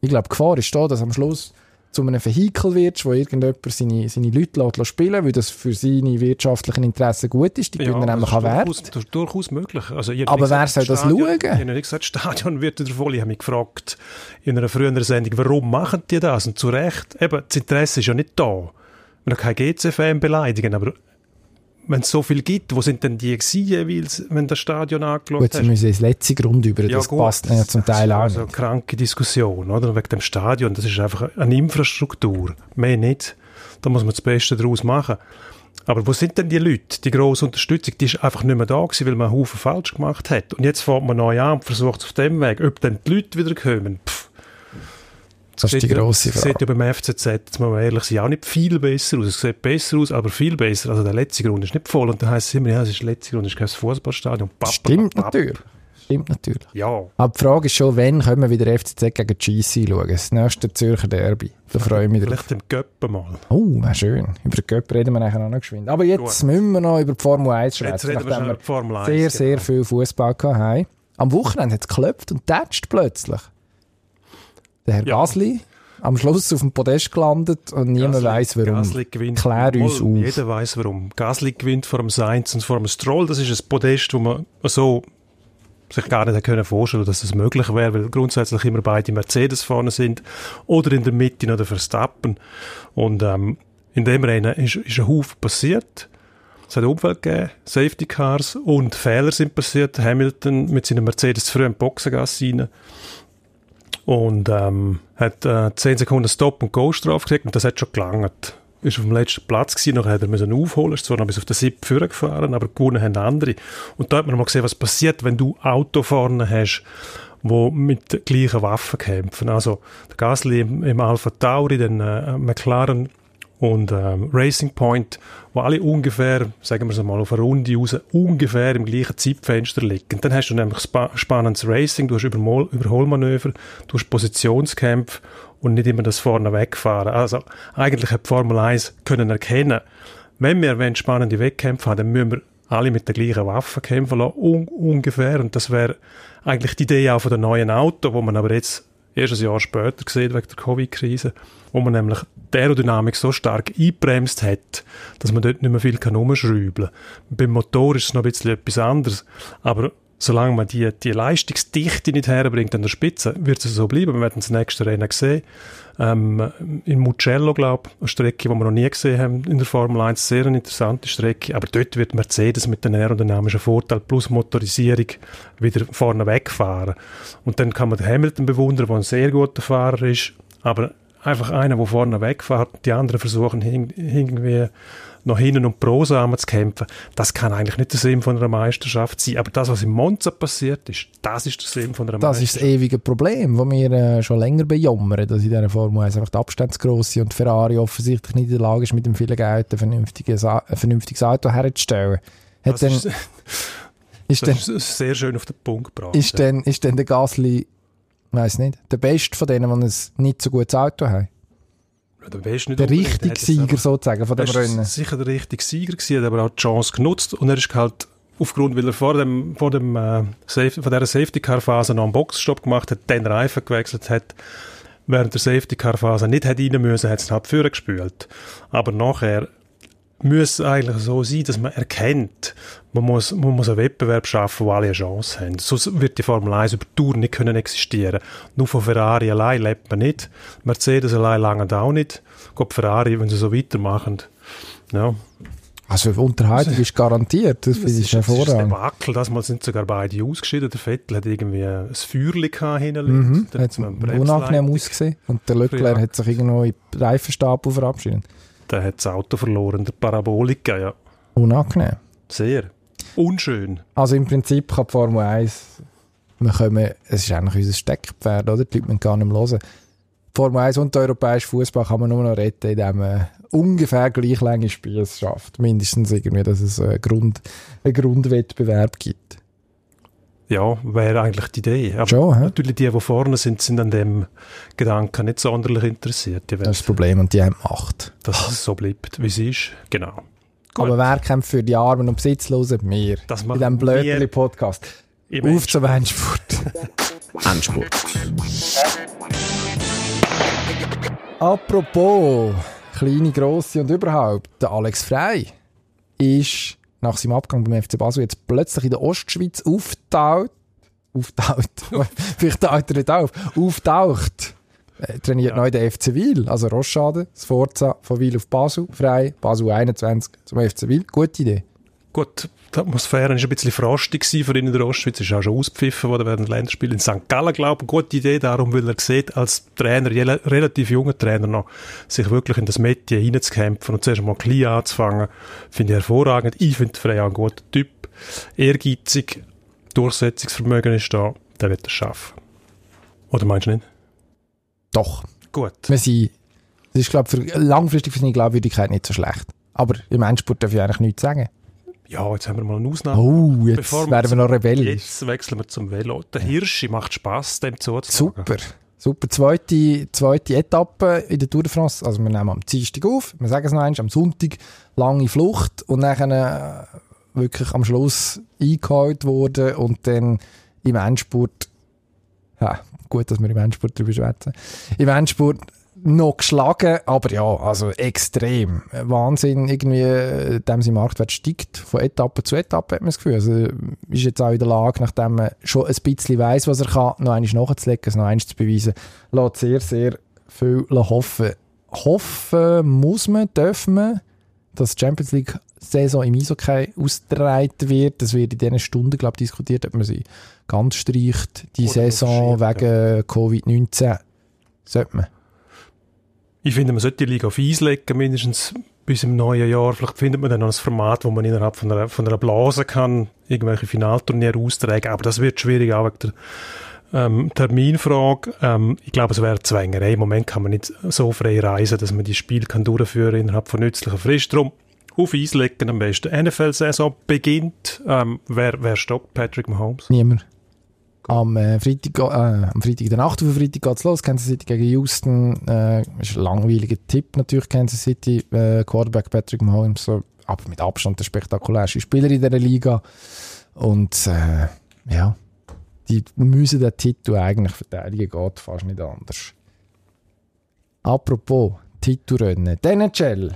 Speaker 2: Ich glaube, die Gefahr ist da, dass am Schluss zu einem Vehikel wird, wo irgendjemand seine, seine Leute lässt spielen weil das für seine wirtschaftlichen Interessen gut ist. Die
Speaker 1: Ja,
Speaker 2: gewinnen nämlich auch Wert.
Speaker 1: das ist durchaus möglich. Also,
Speaker 2: Aber wer soll das
Speaker 1: Stadion-
Speaker 2: schauen?
Speaker 1: Ich habe nicht gesagt, das Stadion wird voll. Ich habe mich gefragt, in einer früheren Sendung, warum machen die das? Und zu Recht, eben, das Interesse ist ja nicht da. Wir können keinen GC-Fan beleidigen, aber wenn es so viel gibt, wo sind denn die jeweils, wenn das Stadion angeschaut
Speaker 2: Gut, sie
Speaker 1: hast?
Speaker 2: müssen ins letzte Grund über, das passt ja zum Teil auch
Speaker 1: also,
Speaker 2: nicht.
Speaker 1: Also kranke Diskussion, oder? Wegen dem Stadion, das ist einfach eine Infrastruktur. Mehr nicht. Da muss man das Beste daraus machen. Aber wo sind denn die Leute, die grosse Unterstützung? Die ist einfach nicht mehr da gewesen, weil man einen Haufen falsch gemacht hat. Und jetzt fährt man neu an und versucht es auf dem Weg. Ob dann die Leute wieder kommen, pff.
Speaker 2: Das ist die
Speaker 1: Sieht
Speaker 2: grosse
Speaker 1: Sieht
Speaker 2: Frage.
Speaker 1: ja beim FCZ, jetzt muss man ehrlich sein, auch nicht viel besser aus. Es sieht besser aus, aber viel besser. Also der letzte Grund ist nicht voll. Und dann heisst es immer, ja, es ist der letzte Grund, es ist kein Fußballstadion.
Speaker 2: Stimmt
Speaker 1: papa.
Speaker 2: natürlich. Stimmt natürlich.
Speaker 1: Ja.
Speaker 2: Aber die Frage ist schon, wann können wir wieder FCZ gegen GC schauen? Das nächste Zürcher Derby. Da freue ich mich drauf.
Speaker 1: Vielleicht im Göppen mal.
Speaker 2: Oh, wäre schön. Über den Göpp reden wir nachher auch noch geschwind. Aber jetzt
Speaker 1: Gut.
Speaker 2: müssen wir noch über die Formel 1
Speaker 1: Jetzt
Speaker 2: schwätzen,
Speaker 1: reden wir schon über die Formel 1.
Speaker 2: sehr, sehr
Speaker 1: genau.
Speaker 2: viel Fußball haben. Am Wochenende hat es geklopft und tätscht plötzlich. Der Herr
Speaker 1: Ja.
Speaker 2: Gasly am Schluss auf dem Podest gelandet und niemand
Speaker 1: Gasly-
Speaker 2: weiß warum.
Speaker 1: Gasly gewinnt.
Speaker 2: Klär uns
Speaker 1: Mal,
Speaker 2: auf.
Speaker 1: Jeder weiß warum. Gasly gewinnt vor dem Sainz und vor dem Stroll. Das ist ein Podest, wo man so sich gar nicht können vorstellen dass das möglich wäre, weil grundsätzlich immer beide Mercedes vorne sind oder in der Mitte noch der Verstappen. Und ähm, in dem Rennen ist, ist ein Haufen passiert. Es hat Unfall gegeben, Safety Cars und Fehler sind passiert. Hamilton mit seinem Mercedes früh in Boxengasse rein und ähm, hat äh, 10 Sekunden Stop- und Go-Strafe gekriegt und das hat schon gelangt. Ist auf dem letzten Platz gewesen, nachher hat er müssen aufholen, ist zwar noch bis auf den Sieb gefahren, aber gewonnen haben andere. Und da hat man mal gesehen, was passiert, wenn du Auto vorne hast, wo mit gleichen Waffen kämpfen. Also der Gasly im, im Alpha Tauri, den äh, McLaren und ähm, Racing Point, wo alle ungefähr, sagen wir es mal, auf eine Runde raus, ungefähr im gleichen Zeitfenster liegen. Dann hast du nämlich spa spannendes Racing, du hast Übermol Überholmanöver, du hast Positionskämpfe und nicht immer das vorne wegfahren. Also eigentlich hat die Formel 1 können erkennen, wenn wir wollen, spannende Wettkämpfe haben, dann müssen wir alle mit der gleichen Waffe kämpfen lassen, un ungefähr. Und das wäre eigentlich die Idee auch von der neuen Auto, wo man aber jetzt erst ein Jahr später sieht, wegen der Covid-Krise, wo man nämlich die Aerodynamik so stark eingebremst hat, dass man dort nicht mehr viel kann kann. Beim Motor ist es noch ein bisschen etwas anderes, aber solange man die, die Leistungsdichte nicht herbringt an der Spitze, wird es so bleiben. Wir werden das nächste Rennen sehen. Ähm, in Mugello, glaube ich, eine Strecke, die wir noch nie gesehen haben in der Formel 1, sehr eine interessante Strecke, aber dort wird Mercedes mit den aerodynamischen Vorteil plus Motorisierung wieder vorne wegfahren. Und dann kann man den Hamilton bewundern, der ein sehr guter Fahrer ist, aber einfach einer, der vorne wegfährt, die anderen versuchen irgendwie noch hinten und Prosa zu kämpfen, das kann eigentlich nicht der Sinn von einer Meisterschaft sein. Aber das, was im Monza passiert ist, das ist der Sinn von einer
Speaker 2: Das ist das
Speaker 1: Meisterschaft.
Speaker 2: ewige Problem, das wir äh, schon länger bejammern, dass in dieser Formel 1 einfach die Abstände gross sind und Ferrari offensichtlich nicht in der Lage ist, mit dem vielen Geld ein vernünftiges, ein vernünftiges Auto herzustellen. Hat
Speaker 1: Das
Speaker 2: dann,
Speaker 1: ist,
Speaker 2: ist, dann,
Speaker 1: das ist sehr schön auf den Punkt gebracht.
Speaker 2: ist,
Speaker 1: ja.
Speaker 2: dann, ist dann der Gasly, weiß nicht, der Beste von denen, die ein nicht so gutes Auto haben?
Speaker 1: Der,
Speaker 2: richtige Sieger sozusagen von dem
Speaker 1: Er
Speaker 2: Rennen.
Speaker 1: sicher der richtige Sieger gewesen, hat aber auch die Chance genutzt und er ist halt aufgrund, weil er vor dem, vor dem äh, Safe, von dieser Safety-Car-Phase noch einen Boxenstopp gemacht hat, den Reifen gewechselt hat, während der Safety-Car-Phase nicht hat rein müssen, hat es halt vorher gespült. Aber nachher müsste eigentlich so sein, dass man erkennt, man muss, man muss einen Wettbewerb schaffen, wo alle eine Chance haben. Sonst wird die Formel 1 über Tour nicht können existieren. Nur von Ferrari allein lebt man nicht. Mercedes allein lange auch nicht. Gott Ferrari, wenn sie so weitermachen. Ja.
Speaker 2: Also Unterhaltung ist garantiert, das, das ist hervorragend. Das ist
Speaker 1: Debakel, das Mal sind sogar beide ausgeschieden. Der Vettel hat irgendwie ein Feuerchen hinten
Speaker 2: mhm, hat unangenehm ausgesehen. Und der Leclerc hat sich irgendwo in den Reifenstapel verabschiedet.
Speaker 1: Der hat das Auto verloren, der Parabolika, ja.
Speaker 2: Unangenehm.
Speaker 1: Sehr. Unschön.
Speaker 2: Also im Prinzip kann die Formel 1, wir können, es ist eigentlich unser Steckpferd, oder? Die Leute müssen gar nicht mehr hören. Formel 1 und der europäische Fußball kann man nur noch retten, indem man ungefähr gleich lange Spiele schafft. Mindestens irgendwie, dass es einen, Grund, einen Grundwettbewerb gibt.
Speaker 1: Ja, wäre eigentlich die Idee.
Speaker 2: Aber Schon,
Speaker 1: natürlich die, die vorne sind, sind an dem Gedanken nicht sonderlich interessiert.
Speaker 2: das ist das Problem und die haben Macht.
Speaker 1: Dass es so bleibt, wie es ist. Genau.
Speaker 2: Gut. Aber wer kämpft für die Armen und Besitzlosen? Wir. Das in diesem Blödeli-Podcast. Auf zum Endspurt.
Speaker 4: Endspurt.
Speaker 2: Apropos kleine, grosse und überhaupt, der Alex Frey ist nach seinem Abgang beim FC Basel jetzt plötzlich in der Ostschweiz auftaucht. Auftaucht. Vielleicht taucht er nicht auf. Auftaucht. Er trainiert ja. neu den FC Wil, also Roschade, das Forza von Wil auf Basel, frei, Basel 21 zum FC Wil. Gute Idee.
Speaker 1: Gut, die Atmosphäre war ein bisschen frostig für ihn in der Ostschweiz. Ist auch schon auspfiffen worden während Länderspiel in St. Gallen, glaube ich. Gute Idee, darum, weil er sieht, als Trainer, relativ junger Trainer noch, sich wirklich in das Metier hineinzukämpfen und zuerst mal klein anzufangen, finde ich hervorragend. Ich finde Frey ein guter Typ. Ehrgeizig, Durchsetzungsvermögen ist da, der wird das schaffen. Oder meinst du nicht?
Speaker 2: Doch.
Speaker 1: Gut.
Speaker 2: Wir sind, das ist, glaube ich, für, langfristig für seine Glaubwürdigkeit nicht so schlecht. Aber im Endspurt darf ich eigentlich nichts sagen.
Speaker 1: Ja, jetzt haben wir mal eine Ausnahme.
Speaker 2: Oh, jetzt Bevor werden wir noch rebellisch.
Speaker 1: Jetzt wechseln wir zum Velo. Der Hirschi macht Spass, dem
Speaker 2: zuzuschauen. Super. Super. Zweite, zweite Etappe in der Tour de France. Also wir nehmen am Dienstag auf, wir sagen es noch einmal, am Sonntag lange Flucht und dann äh, wirklich am Schluss eingeholt worden und dann im Endspurt, ja, gut, dass wir im Endspurt darüber schwätzen, im Endspurt noch geschlagen, aber ja, also extrem. Wahnsinn, irgendwie, dem sein Marktwert steigt von Etappe zu Etappe, hat man das Gefühl. Also, ist jetzt auch in der Lage, nachdem man schon ein bisschen weiss, was er kann, noch eins nachzulegen, es noch eins zu beweisen, lässt sehr, sehr viel hoffen. Hoffen muss man, dürfen man, dass die Champions League Saison im Eishockey ausgetragen wird. Das wird in diesen Stunden, glaube ich, diskutiert, ob man sie ganz streicht, die Oder Saison wegen Covid-19. Sollte man.
Speaker 1: Ich finde, man sollte die Liga auf Eis legen, mindestens bis im neuen Jahr. Vielleicht findet man dann noch ein Format, wo man innerhalb von einer, von einer Blase kann irgendwelche Finalturniere austragen. Aber das wird schwierig, auch wegen der ähm, Terminfrage. Ähm, ich glaube, es wäre Zwängerei. Im Moment kann man nicht so frei reisen, dass man die Spiele kann durchführen innerhalb von nützlicher Frist. Darum auf Eis legen am besten. NFL-Saison beginnt. Ähm, wer, wer stoppt Patrick Mahomes?
Speaker 2: Niemand. Am, äh, Freitag, äh, am Freitag der Nacht auf Freitag geht es los. Kansas City gegen Houston. Äh, ist ein langweiliger Tipp natürlich, Kansas City. Äh, Quarterback Patrick Mahomes, aber mit Abstand der spektakulärste Spieler in dieser Liga. Und äh, ja, die müssen den Titel eigentlich verteidigen, geht fast nicht anders. Apropos Titelrennen. Der NHL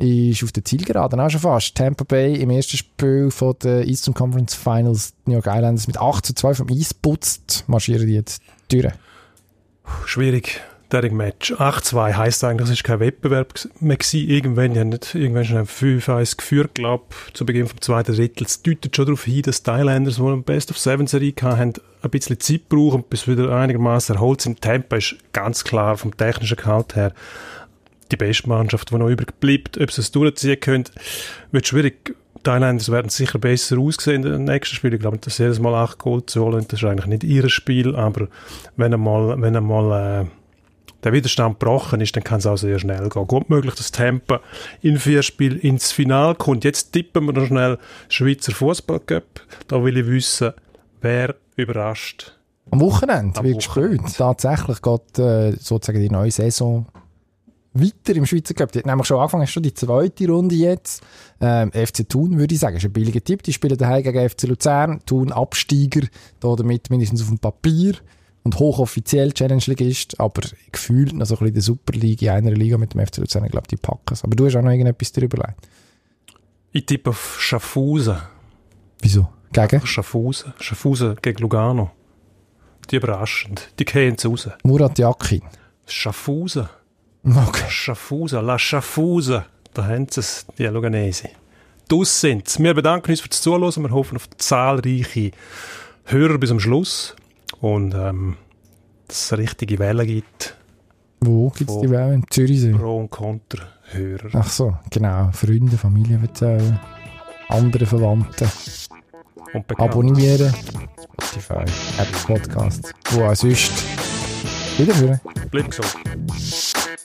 Speaker 2: ist auf der Zielgeraden auch schon fast. Tampa Bay im ersten Spiel von der Eastern Conference Finals New York Islanders mit 8 zu 2 vom Eis putzt, marschieren die jetzt durch.
Speaker 1: Schwierig, der Match. 8-2 heisst eigentlich, es ist kein Wettbewerb mehr gewesen. Irgendwann, die nicht, irgendwann schon 5-1 geführt, glaube zu Beginn vom zweiten Drittel. Es deutet schon darauf hin, dass die Islanders, die eine Best of Seven Serie hatten, ein bisschen Zeit brauchen, bis wieder einigermaßen erholt sind. Tampa ist ganz klar vom technischen Gehalt her die beste Mannschaft, die noch übrig bleibt. Ob sie es durchziehen können, wird schwierig. Die Thailanders werden sicher besser aussehen in den nächsten Spielen. Ich glaube, dass sie jedes Mal acht Goal zu holen, das ist eigentlich nicht ihr Spiel, aber wenn einmal, wenn einmal, äh, der Widerstand gebrochen ist, dann kann es auch sehr schnell gehen. Gut möglich, dass Tampa in vier Spielen ins Finale kommt. Jetzt tippen wir noch schnell Schweizer Fußballcup. Da will ich wissen, wer überrascht.
Speaker 2: Am Wochenende, Am wie gespielt. Tatsächlich geht äh, sozusagen die neue Saison weiter im Schweizer Cup. Die hat nämlich schon angefangen, ist schon die zweite Runde jetzt. Ähm, FC Thun, würde ich sagen, ist ein billiger Tipp. Die spielen daheim gegen FC Luzern. Thun Absteiger, da damit mindestens auf dem Papier. und hochoffiziell Challenge Ligist, aber gefühlt noch so ein bisschen der Super League in einer Liga mit dem FC Luzern, ich glaube, die packen es. Aber du hast auch noch irgendetwas darüber überlegt.
Speaker 1: Ich tippe auf Schaffhausen.
Speaker 2: Wieso? Gegen?
Speaker 1: Schaffhausen. Schaffhausen gegen Lugano. Die überraschend. Die gehen jetzt raus.
Speaker 2: Murat Yakin.
Speaker 1: Schaffhausen.
Speaker 2: Okay.
Speaker 1: Schaffhausen. La Schaffhausen. Da haben sie es, die Luganesi. Das sind Wir bedanken uns fürs Zuhören. Wir hoffen auf zahlreiche Hörer bis zum Schluss. Und ähm, dass es richtige Wellen gibt.
Speaker 2: Wo gibt es die Welle? Im Zürichsee?
Speaker 1: Pro- und Konter-Hörer.
Speaker 2: Ach so, genau. Freunde, Familie erzählen. Andere Verwandte.
Speaker 1: Und bekannt.
Speaker 2: Abonnieren. Spotify, Apple Podcasts. Wo auch sonst. Wiederhören.
Speaker 1: Bleib gesund.